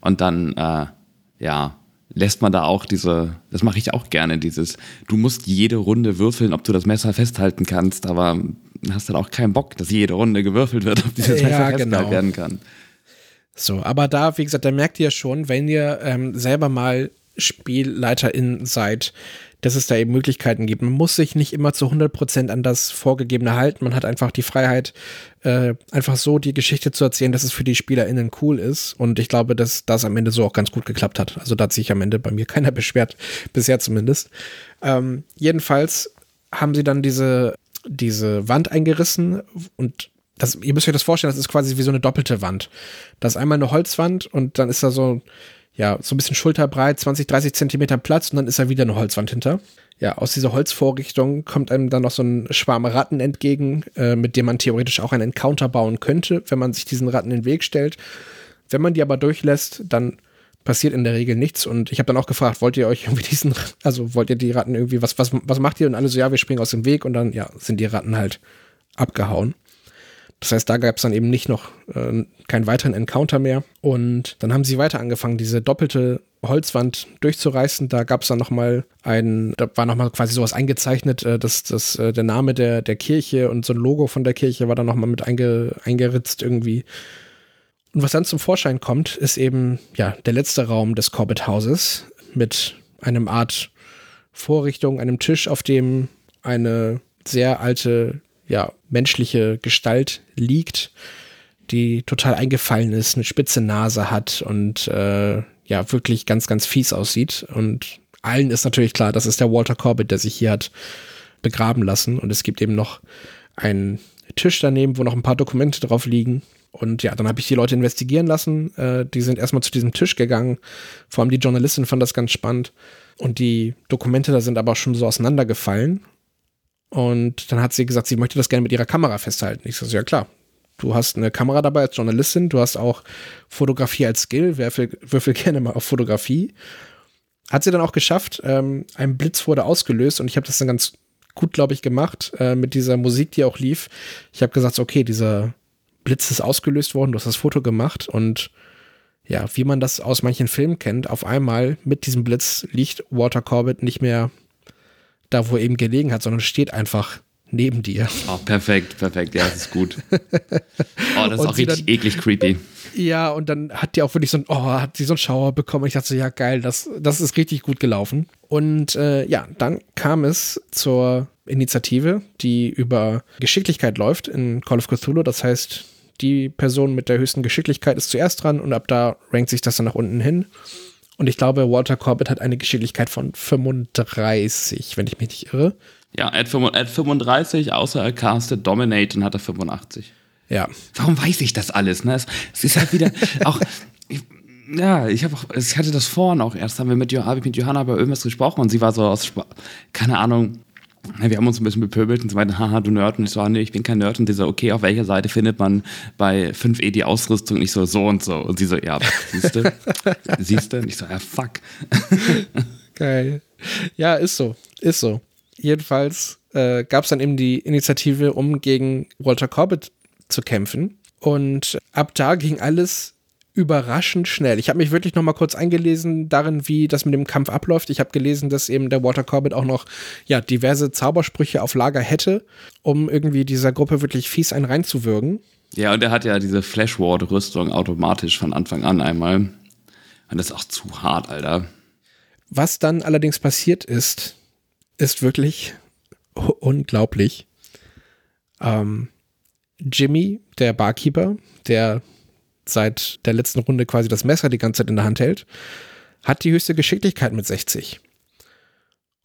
Und dann, äh, ja, lässt man da auch diese, das mache ich auch gerne, dieses, du musst jede Runde würfeln, ob du das Messer festhalten kannst, aber hast dann auch keinen Bock, dass jede Runde gewürfelt wird, ob dieses ja, Messer festgehalten genau. werden kann. So, aber da, wie gesagt, da merkt ihr schon, wenn ihr ähm, selber mal SpielleiterInnen seid, dass es da eben Möglichkeiten gibt. Man muss sich nicht immer zu 100% an das Vorgegebene halten. Man hat einfach die Freiheit, äh, einfach so die Geschichte zu erzählen, dass es für die SpielerInnen cool ist. Und ich glaube, dass das am Ende so auch ganz gut geklappt hat. Also da hat sich am Ende bei mir [LAUGHS] keiner beschwert, bisher zumindest. Ähm, jedenfalls haben sie dann diese, diese Wand eingerissen und das, ihr müsst euch das vorstellen, das ist quasi wie so eine doppelte Wand. Das ist einmal eine Holzwand und dann ist da so ja, so ein bisschen schulterbreit, 20, 30 Zentimeter Platz und dann ist da wieder eine Holzwand hinter. Ja, aus dieser Holzvorrichtung kommt einem dann noch so ein Schwarm Ratten entgegen, äh, mit dem man theoretisch auch einen Encounter bauen könnte, wenn man sich diesen Ratten in den Weg stellt. Wenn man die aber durchlässt, dann passiert in der Regel nichts. Und ich habe dann auch gefragt, wollt ihr euch irgendwie diesen, also wollt ihr die Ratten irgendwie, was, was, was macht ihr? Und alle so, ja, wir springen aus dem Weg und dann, ja, sind die Ratten halt abgehauen. Das heißt, da gab es dann eben nicht noch äh, keinen weiteren Encounter mehr. Und dann haben sie weiter angefangen, diese doppelte Holzwand durchzureißen. Da gab es dann nochmal ein, da war nochmal quasi sowas eingezeichnet, äh, dass das, äh, der Name der, der Kirche und so ein Logo von der Kirche war dann nochmal mit einge, eingeritzt irgendwie. Und was dann zum Vorschein kommt, ist eben, ja, der letzte Raum des Corbett-Hauses mit einem Art Vorrichtung, einem Tisch, auf dem eine sehr alte ja, menschliche Gestalt liegt, die total eingefallen ist, eine spitze Nase hat und äh, ja, wirklich ganz, ganz fies aussieht. Und allen ist natürlich klar, das ist der Walter Corbett, der sich hier hat begraben lassen. Und es gibt eben noch einen Tisch daneben, wo noch ein paar Dokumente drauf liegen. Und ja, dann habe ich die Leute investigieren lassen. Äh, die sind erstmal zu diesem Tisch gegangen. Vor allem die Journalistin fand das ganz spannend. Und die Dokumente da sind aber schon so auseinandergefallen. Und dann hat sie gesagt, sie möchte das gerne mit ihrer Kamera festhalten. Ich so, ja klar, du hast eine Kamera dabei als Journalistin, du hast auch Fotografie als Skill, würfel, würfel [LAUGHS] gerne mal auf Fotografie. Hat sie dann auch geschafft. Ähm, ein Blitz wurde ausgelöst und ich habe das dann ganz gut, glaube ich, gemacht äh, mit dieser Musik, die auch lief. Ich habe gesagt, okay, dieser Blitz ist ausgelöst worden, du hast das Foto gemacht und ja, wie man das aus manchen Filmen kennt, auf einmal mit diesem Blitz liegt Walter Corbett nicht mehr da, wo er eben gelegen hat, sondern steht einfach neben dir. Oh, perfekt, perfekt. Ja, das ist gut. [LAUGHS] Oh, das ist auch richtig dann, eklig creepy. Ja, und dann hat die auch wirklich so ein, oh, hat sie so einen Schauer bekommen. Ich dachte so, ja, geil, das, das ist richtig gut gelaufen. Und äh, ja, dann kam es zur Initiative, die über Geschicklichkeit läuft in Call of Cthulhu. Das heißt, die Person mit der höchsten Geschicklichkeit ist zuerst dran und ab da rankt sich das dann nach unten hin. Und ich glaube, Walter Corbett hat eine Geschicklichkeit von 35, wenn ich mich nicht irre. Ja, er hat 35, außer er castet Dominate und hat er 85. Ja. Warum weiß ich das alles? Ne? Es, es ist halt wieder [LAUGHS] auch. Ich, ja, ich habe auch, ich hatte das vorhin auch erst, haben wir mit, hab ich mit Johanna über irgendwas gesprochen und sie war so aus, keine Ahnung, wir haben uns ein bisschen bepöbelt und so weiter, haha, du Nerd. Und ich so, ah, nee, ich bin kein Nerd. Und die so, okay, auf welcher Seite findet man bei 5e die Ausrüstung? Und ich so, so und so. Und sie so, ja, siehst du? [LAUGHS] siehst du? Und ich so, ja, fuck. [LAUGHS] Geil. Ja, ist so. Ist so. Jedenfalls äh, gab es dann eben die Initiative, um gegen Walter Corbett zu kämpfen. Und ab da ging alles überraschend schnell. Ich habe mich wirklich noch mal kurz eingelesen darin, wie das mit dem Kampf abläuft. Ich habe gelesen, dass eben der Walter Corbett auch noch ja diverse Zaubersprüche auf Lager hätte, um irgendwie dieser Gruppe wirklich fies einen reinzuwürgen. Ja, und er hat ja diese Flashward-Rüstung automatisch von Anfang an einmal. Und das ist auch zu hart, Alter. Was dann allerdings passiert ist, ist wirklich unglaublich. Ähm, Jimmy, der Barkeeper, der seit der letzten Runde quasi das Messer die ganze Zeit in der Hand hält, hat die höchste Geschicklichkeit mit 60.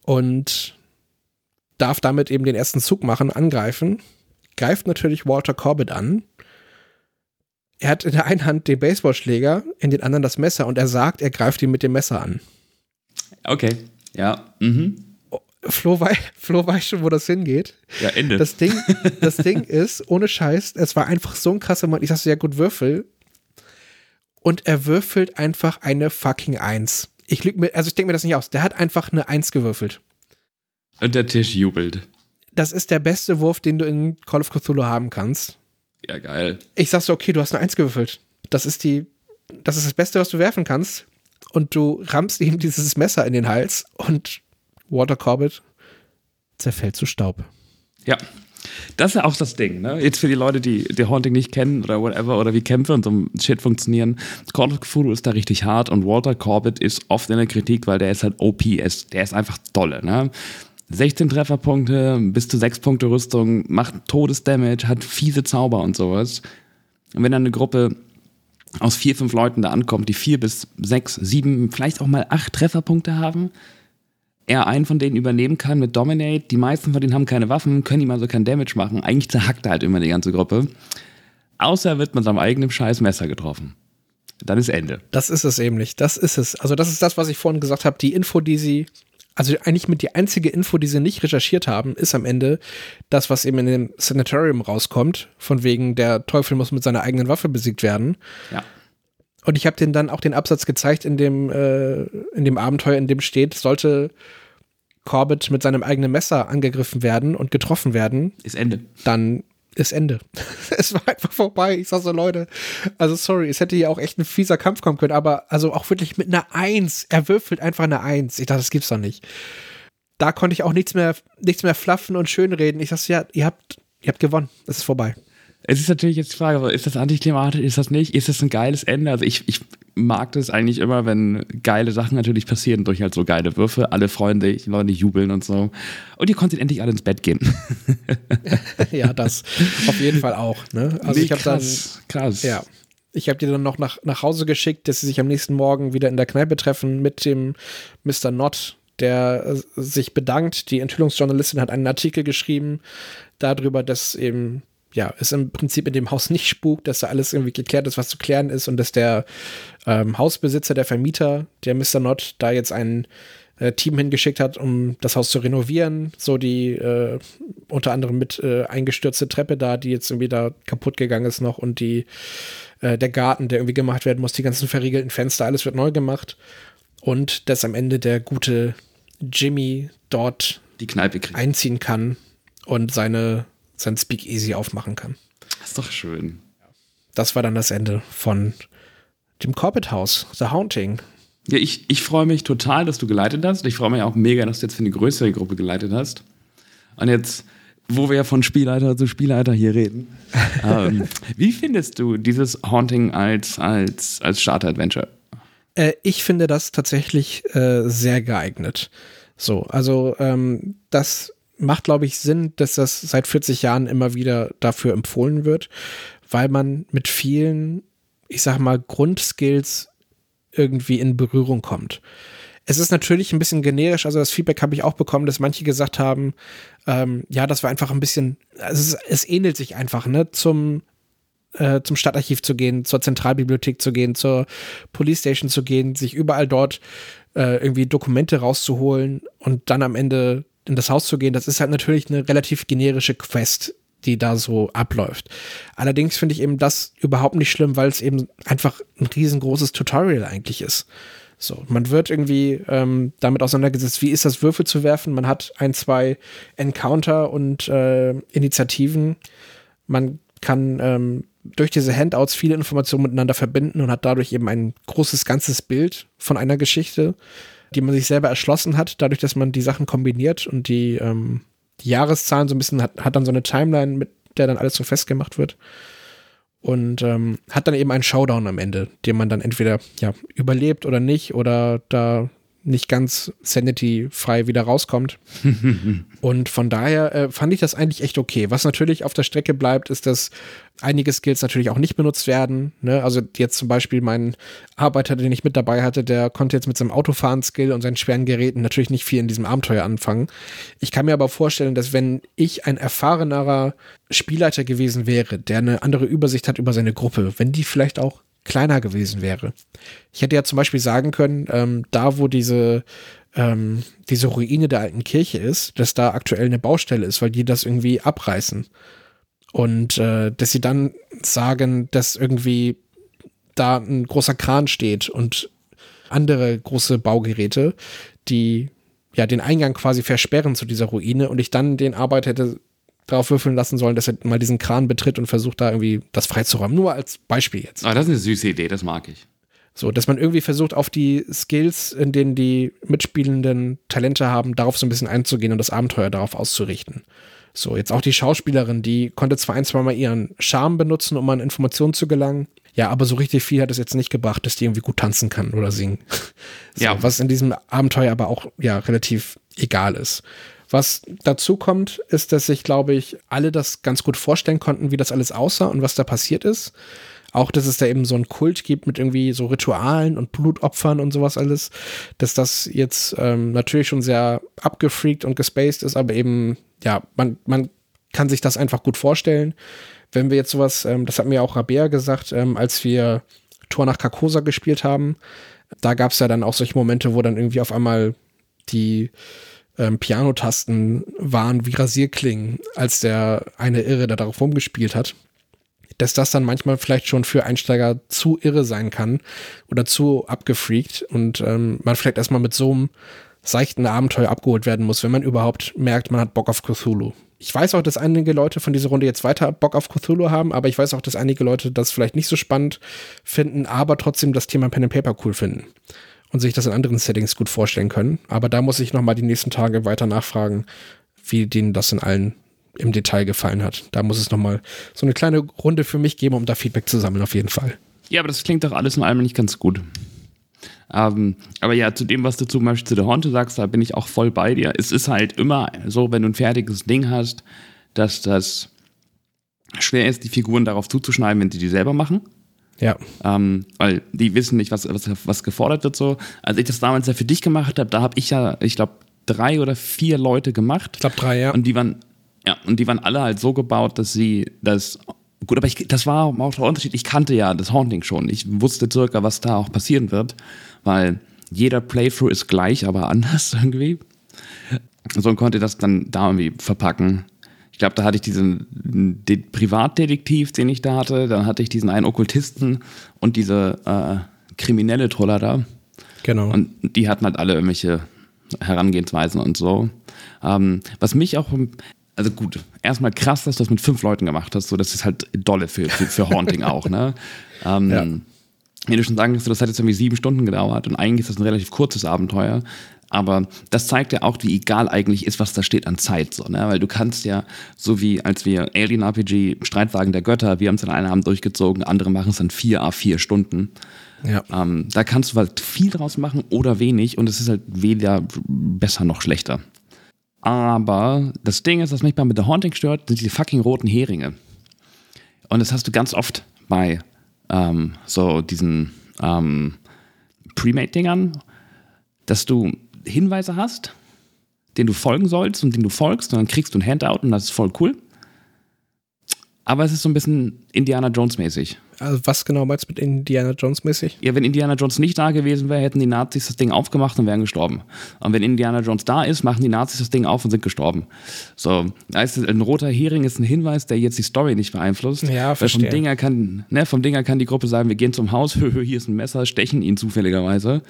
Und darf damit eben den ersten Zug machen, angreifen, greift natürlich Walter Corbett an. Er hat in der einen Hand den Baseballschläger, in den anderen das Messer und er sagt, er greift ihn mit dem Messer an. Okay, ja. Mhm. Flo, wei Flo weiß schon, wo das hingeht. Ja, Ende. Das Ding, [LAUGHS] das Ding ist, ohne Scheiß, es war einfach so ein krasser Moment. Ich sagte, ja gut, Würfel. Und er würfelt einfach eine fucking Eins. Ich lüge mir, also ich denke mir das nicht aus. Der hat einfach eine Eins gewürfelt. Und der Tisch jubelt. Das ist der beste Wurf, den du in Call of Cthulhu haben kannst. Ja, geil. Ich sag so, okay, du hast eine Eins gewürfelt. Das ist die, das ist das Beste, was du werfen kannst. Und du rammst ihm dieses Messer in den Hals und Walter Corbett zerfällt zu Staub. Ja. Das ist ja auch das Ding, ne? Jetzt für die Leute, die die Haunting nicht kennen oder whatever oder wie Kämpfe und so ein Shit funktionieren. Call of Cthulhu ist da richtig hart und Walter Corbett ist oft in der Kritik, weil der ist halt OP, der ist einfach dolle, ne? 16 Trefferpunkte, bis zu 6 Punkte Rüstung, macht Todesdamage, hat fiese Zauber und sowas. Und wenn dann eine Gruppe aus vier, fünf Leuten da ankommt, die vier bis sechs, sieben, vielleicht auch mal acht Trefferpunkte haben, er einen von denen übernehmen kann mit Dominate. Die meisten von denen haben keine Waffen, können ihm also kein Damage machen. Eigentlich zerhackt er halt immer die ganze Gruppe. Außer er wird mit seinem eigenen scheiß Messer getroffen. Dann ist Ende. Das ist es eben nicht. Das ist es. Also, das ist das, was ich vorhin gesagt habe. Die Info, die sie, also eigentlich mit die einzige Info, die sie nicht recherchiert haben, ist am Ende das, was eben in dem Sanatorium rauskommt. Von wegen, der Teufel muss mit seiner eigenen Waffe besiegt werden. Ja. Und ich habe denen dann auch den Absatz gezeigt in dem, äh, in dem Abenteuer, in dem steht, sollte Corbett mit seinem eigenen Messer angegriffen werden und getroffen werden, Ist Ende. dann ist Ende. [LAUGHS] es war einfach vorbei. Ich sag so, Leute, also sorry, es hätte hier auch echt ein fieser Kampf kommen können, aber also auch wirklich mit einer Eins. Er würfelt einfach eine Eins. Ich dachte, das gibt's doch nicht. Da konnte ich auch nichts mehr, nichts mehr flaffen und schönreden. Ich sag so, ja, ihr habt, ihr habt gewonnen. Es ist vorbei. Es ist natürlich jetzt die Frage, ist das antiklimatisch, ist das nicht? Ist das ein geiles Ende? Also ich, ich mag das eigentlich immer, wenn geile Sachen natürlich passieren durch halt so geile Würfe. Alle freuen sich, Leute jubeln und so. Und ihr konntet endlich alle ins Bett gehen. [LAUGHS] ja, das auf jeden Fall auch. Ne? Also Nee, ich habe dann, krass, ja, ich habe die dann noch nach, nach Hause geschickt, dass sie sich am nächsten Morgen wieder in der Kneipe treffen mit dem Mr. Nott, der äh, sich bedankt. Die Enthüllungsjournalistin hat einen Artikel geschrieben darüber, dass eben ja, es im Prinzip in dem Haus nicht spukt, dass da alles irgendwie geklärt ist, was zu klären ist und dass der ähm, Hausbesitzer, der Vermieter, der Mr. Nott, da jetzt ein äh, Team hingeschickt hat, um das Haus zu renovieren. So die äh, unter anderem mit äh, eingestürzte Treppe da, die jetzt irgendwie da kaputt gegangen ist noch und die äh, der Garten, der irgendwie gemacht werden muss, die ganzen verriegelten Fenster, alles wird neu gemacht. Und dass am Ende der gute Jimmy dort Die Kneipe kriegt. einziehen kann und seine sein Speakeasy aufmachen kann. Das ist doch schön. Das war dann das Ende von dem Corbett House, The Haunting. Ja, ich, ich freue mich total, dass du geleitet hast. Ich freue mich auch mega, dass du jetzt für eine größere Gruppe geleitet hast. Und jetzt, wo wir ja von Spielleiter zu Spielleiter hier reden, [LAUGHS] ähm, wie findest du dieses Haunting als, als, als Starter-Adventure? Äh, ich finde das tatsächlich äh, sehr geeignet. So, also ähm, das macht, glaube ich, Sinn, dass das seit 40 Jahren immer wieder dafür empfohlen wird, weil man mit vielen, ich sag mal, Grundskills irgendwie in Berührung kommt. Es ist natürlich ein bisschen generisch, also das Feedback habe ich auch bekommen, dass manche gesagt haben, ähm, ja, das war einfach ein bisschen, also es, es ähnelt sich einfach, ne, zum äh, zum Stadtarchiv zu gehen, zur Zentralbibliothek zu gehen, zur Police Station zu gehen, sich überall dort äh, irgendwie Dokumente rauszuholen und dann am Ende in das Haus zu gehen. Das ist halt natürlich eine relativ generische Quest, die da so abläuft. Allerdings finde ich eben das überhaupt nicht schlimm, weil es eben einfach ein riesengroßes Tutorial eigentlich ist. So, man wird irgendwie ähm, damit auseinandergesetzt, wie ist das Würfel zu werfen. Man hat ein, zwei Encounter und äh, Initiativen. Man kann ähm, durch diese Handouts viele Informationen miteinander verbinden und hat dadurch eben ein großes ganzes Bild von einer Geschichte, die man sich selber erschlossen hat, dadurch, dass man die Sachen kombiniert und die, ähm, die Jahreszahlen so ein bisschen hat, hat dann so eine Timeline, mit der dann alles so festgemacht wird. Und ähm, hat dann eben einen Showdown am Ende, den man dann entweder ja überlebt oder nicht oder da nicht ganz sanity-frei wieder rauskommt. [LAUGHS] und von daher äh, fand ich das eigentlich echt okay. Was natürlich auf der Strecke bleibt, ist, dass einige Skills natürlich auch nicht benutzt werden. Ne? Also jetzt zum Beispiel mein Arbeiter, den ich mit dabei hatte, der konnte jetzt mit seinem Autofahren-Skill und seinen schweren Geräten natürlich nicht viel in diesem Abenteuer anfangen. Ich kann mir aber vorstellen, dass wenn ich ein erfahrenerer Spielleiter gewesen wäre, der eine andere Übersicht hat über seine Gruppe, wenn die vielleicht auch kleiner gewesen wäre. Ich hätte ja zum Beispiel sagen können, ähm, da wo diese, ähm, diese Ruine der alten Kirche ist, dass da aktuell eine Baustelle ist, weil die das irgendwie abreißen. Und äh, dass sie dann sagen, dass irgendwie da ein großer Kran steht und andere große Baugeräte, die ja den Eingang quasi versperren zu dieser Ruine und ich dann den Arbeit hätte drauf würfeln lassen sollen, dass er mal diesen Kran betritt und versucht da irgendwie das freizuräumen. Nur als Beispiel jetzt. Aber ah, das ist eine süße Idee, das mag ich. So, dass man irgendwie versucht, auf die Skills, in denen die mitspielenden Talente haben, darauf so ein bisschen einzugehen und das Abenteuer darauf auszurichten. So, jetzt auch die Schauspielerin, die konnte zwar ein, zwei Mal ihren Charme benutzen, um an Informationen zu gelangen. Ja, aber so richtig viel hat es jetzt nicht gebracht, dass die irgendwie gut tanzen kann oder singen. [LAUGHS] so, ja. Was in diesem Abenteuer aber auch, ja, relativ egal ist. Was dazu kommt, ist, dass sich, glaube ich, alle das ganz gut vorstellen konnten, wie das alles aussah und was da passiert ist. Auch, dass es da eben so einen Kult gibt mit irgendwie so Ritualen und Blutopfern und sowas alles. Dass das jetzt ähm, natürlich schon sehr abgefreakt und gespaced ist, aber eben, ja, man, man kann sich das einfach gut vorstellen. Wenn wir jetzt sowas, ähm, das hat mir auch Rabea gesagt, ähm, als wir Tor nach Carcosa gespielt haben, da gab es ja dann auch solche Momente, wo dann irgendwie auf einmal die ähm, Pianotasten waren wie Rasierklingen, als der eine Irre da darauf rumgespielt hat. Dass das dann manchmal vielleicht schon für Einsteiger zu irre sein kann oder zu abgefreakt und ähm, man vielleicht erstmal mit so einem seichten Abenteuer abgeholt werden muss, wenn man überhaupt merkt, man hat Bock auf Cthulhu. Ich weiß auch, dass einige Leute von dieser Runde jetzt weiter Bock auf Cthulhu haben, aber ich weiß auch, dass einige Leute das vielleicht nicht so spannend finden, aber trotzdem das Thema Pen and Paper cool finden und sich das in anderen Settings gut vorstellen können. Aber da muss ich nochmal die nächsten Tage weiter nachfragen, wie denen das in allen im Detail gefallen hat. Da muss es nochmal so eine kleine Runde für mich geben, um da Feedback zu sammeln, auf jeden Fall. Ja, aber das klingt doch alles in allem nicht ganz gut. Ähm, aber ja, zu dem, was du zum Beispiel zu der Hornte sagst, da bin ich auch voll bei dir. Es ist halt immer so, wenn du ein fertiges Ding hast, dass das schwer ist, die Figuren darauf zuzuschneiden, wenn sie die selber machen. Ja. Ähm, weil die wissen nicht, was, was, was gefordert wird. So. Als ich das damals ja für dich gemacht habe, da habe ich ja, ich glaube, drei oder vier Leute gemacht. Ich glaube drei, ja. Und die waren, ja, und die waren alle halt so gebaut, dass sie das. Gut, aber ich, das war auch der Unterschied. Ich kannte ja das Haunting schon. Ich wusste circa, was da auch passieren wird, weil jeder Playthrough ist gleich, aber [LAUGHS] anders irgendwie. So und konnte das dann da irgendwie verpacken. Ich glaube, da hatte ich diesen den Privatdetektiv, den ich da hatte. Dann hatte ich diesen einen Okkultisten und diese äh, kriminelle Troller da. Genau. Und die hatten halt alle irgendwelche Herangehensweisen und so. Ähm, was mich auch, also gut, erstmal krass, dass du das mit fünf Leuten gemacht hast. So, das ist halt dolle für, für, für Haunting [LAUGHS] auch, ne? Ähm, ja. Wie du schon sagen kannst, das hat jetzt irgendwie sieben Stunden gedauert und eigentlich ist das ein relativ kurzes Abenteuer. Aber das zeigt ja auch, wie egal eigentlich ist, was da steht an Zeit. So, ne? Weil du kannst ja, so wie als wir Alien RPG, Streitwagen der Götter, wir haben es in einem Abend durchgezogen, andere machen es dann vier a vier Stunden. Ja. Ähm, da kannst du halt viel draus machen oder wenig und es ist halt weder besser noch schlechter. Aber das Ding ist, was mich mit der Haunting stört, sind die fucking roten Heringe. Und das hast du ganz oft bei ähm, so diesen ähm, Premade-Dingern, dass du Hinweise hast, den du folgen sollst und den du folgst und dann kriegst du ein Handout und das ist voll cool. Aber es ist so ein bisschen Indiana Jones mäßig. Also was genau meinst du mit Indiana Jones mäßig? Ja, wenn Indiana Jones nicht da gewesen wäre, hätten die Nazis das Ding aufgemacht und wären gestorben. Und wenn Indiana Jones da ist, machen die Nazis das Ding auf und sind gestorben. So, heißt ein roter Hering ist ein Hinweis, der jetzt die Story nicht beeinflusst. Ja, verstehe. Vom Dinger kann, ne, vom Dinger kann die Gruppe sagen, wir gehen zum Haus, [LAUGHS] hier ist ein Messer, stechen ihn zufälligerweise.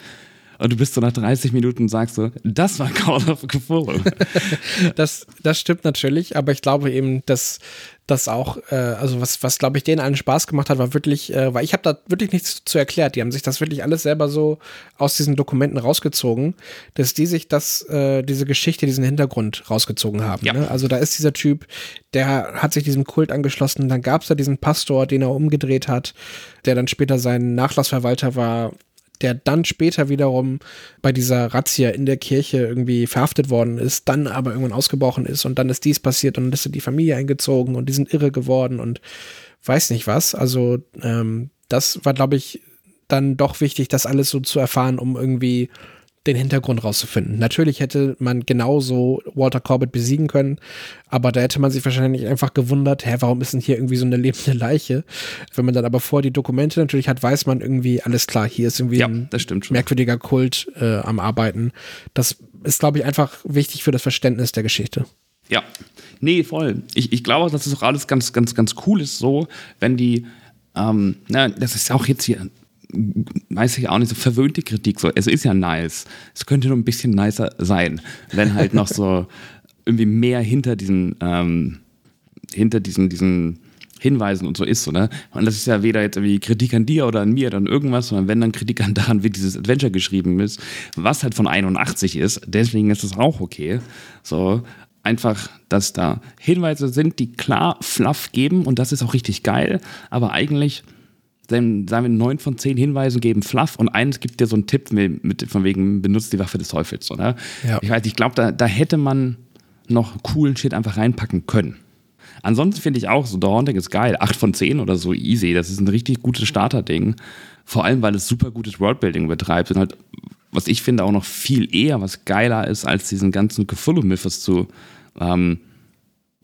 Und du bist so nach 30 Minuten und sagst so, das war Call of Cthulhu. [LAUGHS] das, das stimmt natürlich, aber ich glaube eben, dass das auch, äh, also was, was glaube ich denen allen Spaß gemacht hat, war wirklich, äh, weil ich habe da wirklich nichts zu erklärt. Die haben sich das wirklich alles selber so aus diesen Dokumenten rausgezogen, dass die sich das, äh, diese Geschichte, diesen Hintergrund rausgezogen haben. Ja. Ne? Also da ist dieser Typ, der hat sich diesem Kult angeschlossen. Dann gab es da diesen Pastor, den er umgedreht hat, der dann später sein Nachlassverwalter war der dann später wiederum bei dieser Razzia in der Kirche irgendwie verhaftet worden ist, dann aber irgendwann ausgebrochen ist und dann ist dies passiert und dann ist die Familie eingezogen und die sind irre geworden und weiß nicht was. Also ähm, das war, glaube ich, dann doch wichtig, das alles so zu erfahren, um irgendwie den Hintergrund rauszufinden. Natürlich hätte man genauso Walter Corbett besiegen können, aber da hätte man sich wahrscheinlich einfach gewundert, hä, warum ist denn hier irgendwie so eine lebende Leiche? Wenn man dann aber vor die Dokumente natürlich hat, weiß man irgendwie, alles klar, hier ist irgendwie ja, ein merkwürdiger Kult äh, am Arbeiten. Das ist, glaube ich, einfach wichtig für das Verständnis der Geschichte. Ja, nee, voll. Ich, ich glaube, dass es auch alles ganz, ganz, ganz cool ist, so, wenn die, ähm, na, das ist auch jetzt hier weiß ich auch nicht, so verwöhnte Kritik. So, es ist ja nice. Es könnte nur ein bisschen nicer sein, wenn halt noch so [LAUGHS] irgendwie mehr hinter diesen, ähm, hinter diesen, diesen Hinweisen und so ist, oder? Und das ist ja weder jetzt irgendwie Kritik an dir oder an mir oder an irgendwas, sondern wenn dann Kritik an daran, wie dieses Adventure geschrieben ist, was halt von 81 ist, deswegen ist es auch okay. So, einfach, dass da Hinweise sind, die klar Fluff geben und das ist auch richtig geil, aber eigentlich sagen wir, neun von zehn Hinweisen geben Fluff und eins gibt dir so einen Tipp mit, mit von wegen, benutzt die Waffe des Teufels, oder? Ja. Ich weiß, ich glaube, da, da hätte man noch coolen Shit einfach reinpacken können. Ansonsten finde ich auch, so The Haunting ist geil. Acht von zehn oder so easy. Das ist ein richtig gutes Starterding. Vor allem, weil es super gutes Worldbuilding betreibt und halt, was ich finde, auch noch viel eher was geiler ist, als diesen ganzen Cthulhu-Mythos zu ähm,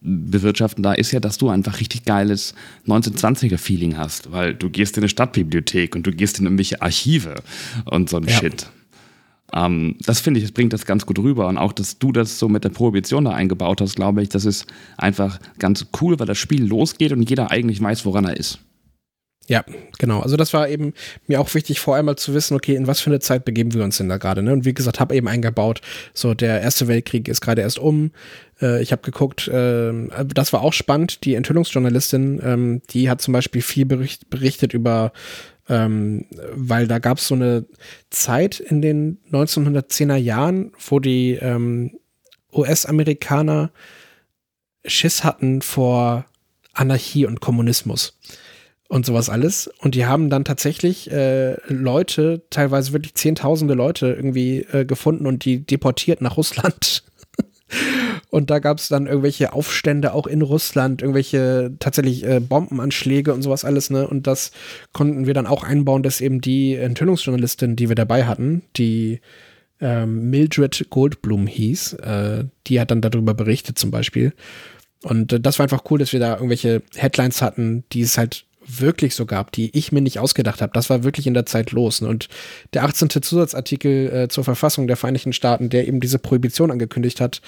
bewirtschaften da, ist ja, dass du einfach richtig geiles 1920er-Feeling hast, weil du gehst in eine Stadtbibliothek und du gehst in irgendwelche Archive und so ein ja. Shit. Ähm, das finde ich, das bringt das ganz gut rüber. Und auch, dass du das so mit der Prohibition da eingebaut hast, glaube ich, das ist einfach ganz cool, weil das Spiel losgeht und jeder eigentlich weiß, woran er ist. Ja, genau. Also das war eben mir auch wichtig, vor allem mal zu wissen, okay, in was für eine Zeit begeben wir uns denn da gerade. Ne? Und wie gesagt, habe eben eingebaut, so der Erste Weltkrieg ist gerade erst um. Äh, ich habe geguckt, äh, das war auch spannend. Die Enthüllungsjournalistin, ähm, die hat zum Beispiel viel bericht, berichtet über, ähm, weil da gab es so eine Zeit in den 1910er Jahren, wo die ähm, US-Amerikaner Schiss hatten vor Anarchie und Kommunismus und sowas alles. Und die haben dann tatsächlich äh, Leute, teilweise wirklich zehntausende Leute irgendwie äh, gefunden und die deportiert nach Russland. [LAUGHS] und da gab es dann irgendwelche Aufstände auch in Russland, irgendwelche tatsächlich äh, Bombenanschläge und sowas alles, ne? Und das konnten wir dann auch einbauen, dass eben die Enthüllungsjournalistin, die wir dabei hatten, die ähm, Mildred Goldblum hieß, äh, die hat dann darüber berichtet zum Beispiel. Und äh, das war einfach cool, dass wir da irgendwelche Headlines hatten, die es halt wirklich so gab, die ich mir nicht ausgedacht habe. Das war wirklich in der Zeit los. Und der 18. Zusatzartikel äh, zur Verfassung der Vereinigten Staaten, der eben diese Prohibition angekündigt hat,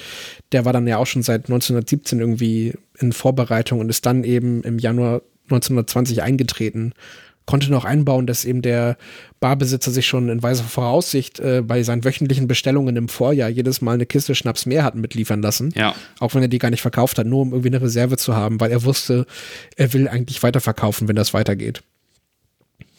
der war dann ja auch schon seit 1917 irgendwie in Vorbereitung und ist dann eben im Januar 1920 eingetreten konnte noch einbauen, dass eben der Barbesitzer sich schon in weiser Voraussicht äh, bei seinen wöchentlichen Bestellungen im Vorjahr jedes Mal eine Kiste Schnaps mehr hat mitliefern lassen. Ja. Auch wenn er die gar nicht verkauft hat, nur um irgendwie eine Reserve zu haben, weil er wusste, er will eigentlich weiterverkaufen, wenn das weitergeht.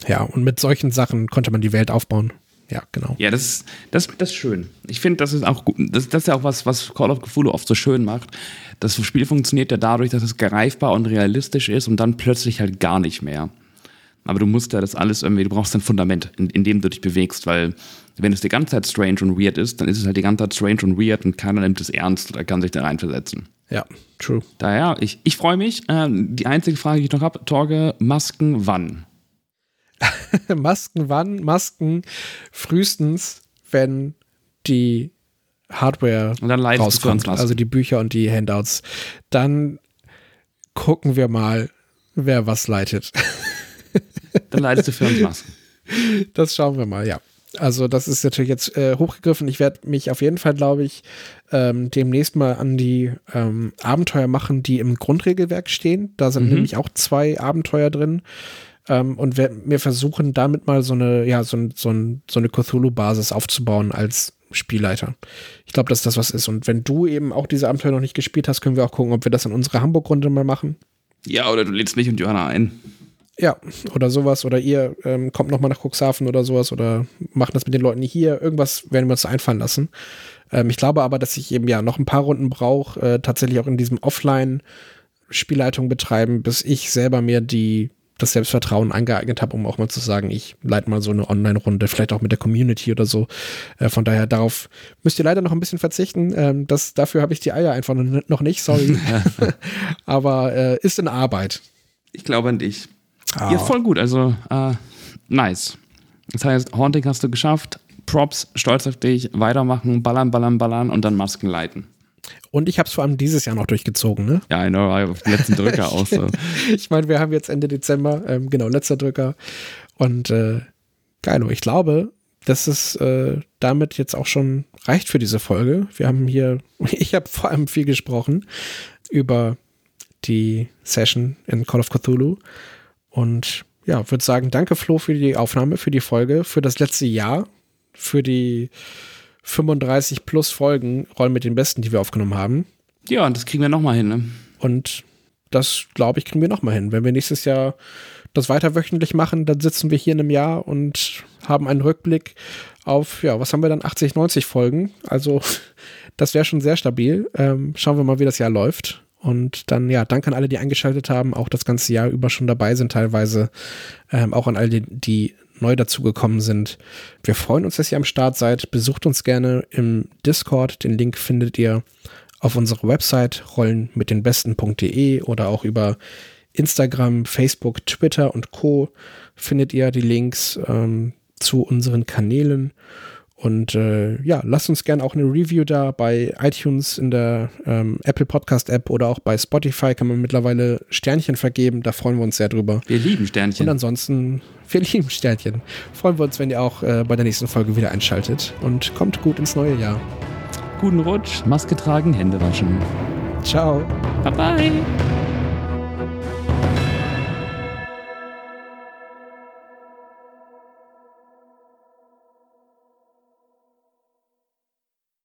Ja, und mit solchen Sachen konnte man die Welt aufbauen. Ja, genau. Ja, das ist, das, das ist schön. Ich finde, das ist auch gut. Das, das ist ja auch was, was Call of Cthulhu oft so schön macht. Das Spiel funktioniert ja dadurch, dass es greifbar und realistisch ist und dann plötzlich halt gar nicht mehr. Aber du musst ja das alles irgendwie, du brauchst ein Fundament, in, in dem du dich bewegst, weil wenn es die ganze Zeit strange und weird ist, dann ist es halt die ganze Zeit strange und weird und keiner nimmt es ernst oder kann sich da reinversetzen. Ja, true. Daher, ich, ich freue mich. Ähm, die einzige Frage, die ich noch habe, Torge, Masken wann? [LAUGHS] Masken wann? Masken frühestens, wenn die Hardware und dann rauskommt, also die Bücher und die Handouts. Dann gucken wir mal, wer was leitet. [LAUGHS] Dann leitest du für uns Masken. Das schauen wir mal, ja. Also das ist natürlich jetzt äh, hochgegriffen. Ich werde mich auf jeden Fall, glaube ich, ähm, demnächst mal an die ähm, Abenteuer machen, die im Grundregelwerk stehen. Da sind mhm. nämlich auch zwei Abenteuer drin. Ähm, und wir, wir versuchen damit mal so eine, ja, so, so, ein, so eine Cthulhu-Basis aufzubauen als Spielleiter. Ich glaube, dass das was ist. Und wenn du eben auch diese Abenteuer noch nicht gespielt hast, können wir auch gucken, ob wir das in unserer Hamburg-Runde mal machen. Ja, oder du lädst mich und Johanna ein. Ja, oder sowas. Oder ihr ähm, kommt nochmal nach Cuxhaven oder sowas oder machen das mit den Leuten hier. Irgendwas werden wir uns einfallen lassen. Ähm, ich glaube aber, dass ich eben ja noch ein paar Runden brauche, äh, tatsächlich auch in diesem Offline-Spielleitung betreiben, bis ich selber mir die das Selbstvertrauen angeeignet habe, um auch mal zu sagen, ich leite mal so eine Online-Runde, vielleicht auch mit der Community oder so. Äh, von daher, darauf müsst ihr leider noch ein bisschen verzichten. Ähm, das, dafür habe ich die Eier einfach noch nicht, sorry. [LAUGHS] [LAUGHS] Aber äh, ist in Arbeit. Ich glaube an dich. Oh. Ja, voll gut. Also, äh, nice. Das heißt, Haunting hast du geschafft. Props, stolz auf dich, weitermachen, ballern, ballern, ballern und dann Masken leiten. Und ich habe es vor allem dieses Jahr noch durchgezogen, ne? Ja, ich know, auf den letzten Drücker [LAUGHS] aus. So. ich meine, wir haben jetzt Ende Dezember, ähm, genau, letzter Drücker. Und äh, geilo, ich glaube, dass es äh, damit jetzt auch schon reicht für diese Folge. Wir haben hier, [LAUGHS] ich habe vor allem viel gesprochen über die Session in Call of Cthulhu. Und ja, würde sagen, danke Flo für die Aufnahme, für die Folge, für das letzte Jahr, für die 35 plus Folgen Rollen mit den Besten, die wir aufgenommen haben. Ja, und das kriegen wir nochmal hin, ne? Und das, glaube ich, kriegen wir nochmal hin. Wenn wir nächstes Jahr das weiter wöchentlich machen, dann sitzen wir hier in einem Jahr und haben einen Rückblick auf, ja, was haben wir dann? 80, 90 Folgen. Also, [LAUGHS] das wäre schon sehr stabil. Ähm, schauen wir mal, wie das Jahr läuft. Und dann, ja, danke an alle, die eingeschaltet haben, auch das ganze Jahr über schon dabei sind teilweise. Ähm, auch an alle, die, die neu dazugekommen sind. Wir freuen uns, dass ihr am Start seid. Besucht uns gerne im Discord. Den Link findet ihr auf unserer Website rollen mit den besten.de oder auch über Instagram, Facebook, Twitter und Co. findet ihr die Links ähm, zu unseren Kanälen. Und äh, ja, lasst uns gerne auch eine Review da bei iTunes in der ähm, Apple Podcast App oder auch bei Spotify kann man mittlerweile Sternchen vergeben. Da freuen wir uns sehr drüber. Wir lieben Sternchen. Und ansonsten, wir [LAUGHS] lieben Sternchen. Freuen wir uns, wenn ihr auch äh, bei der nächsten Folge wieder einschaltet. Und kommt gut ins neue Jahr. Guten Rutsch, Maske tragen, Hände waschen. Ciao. Bye bye.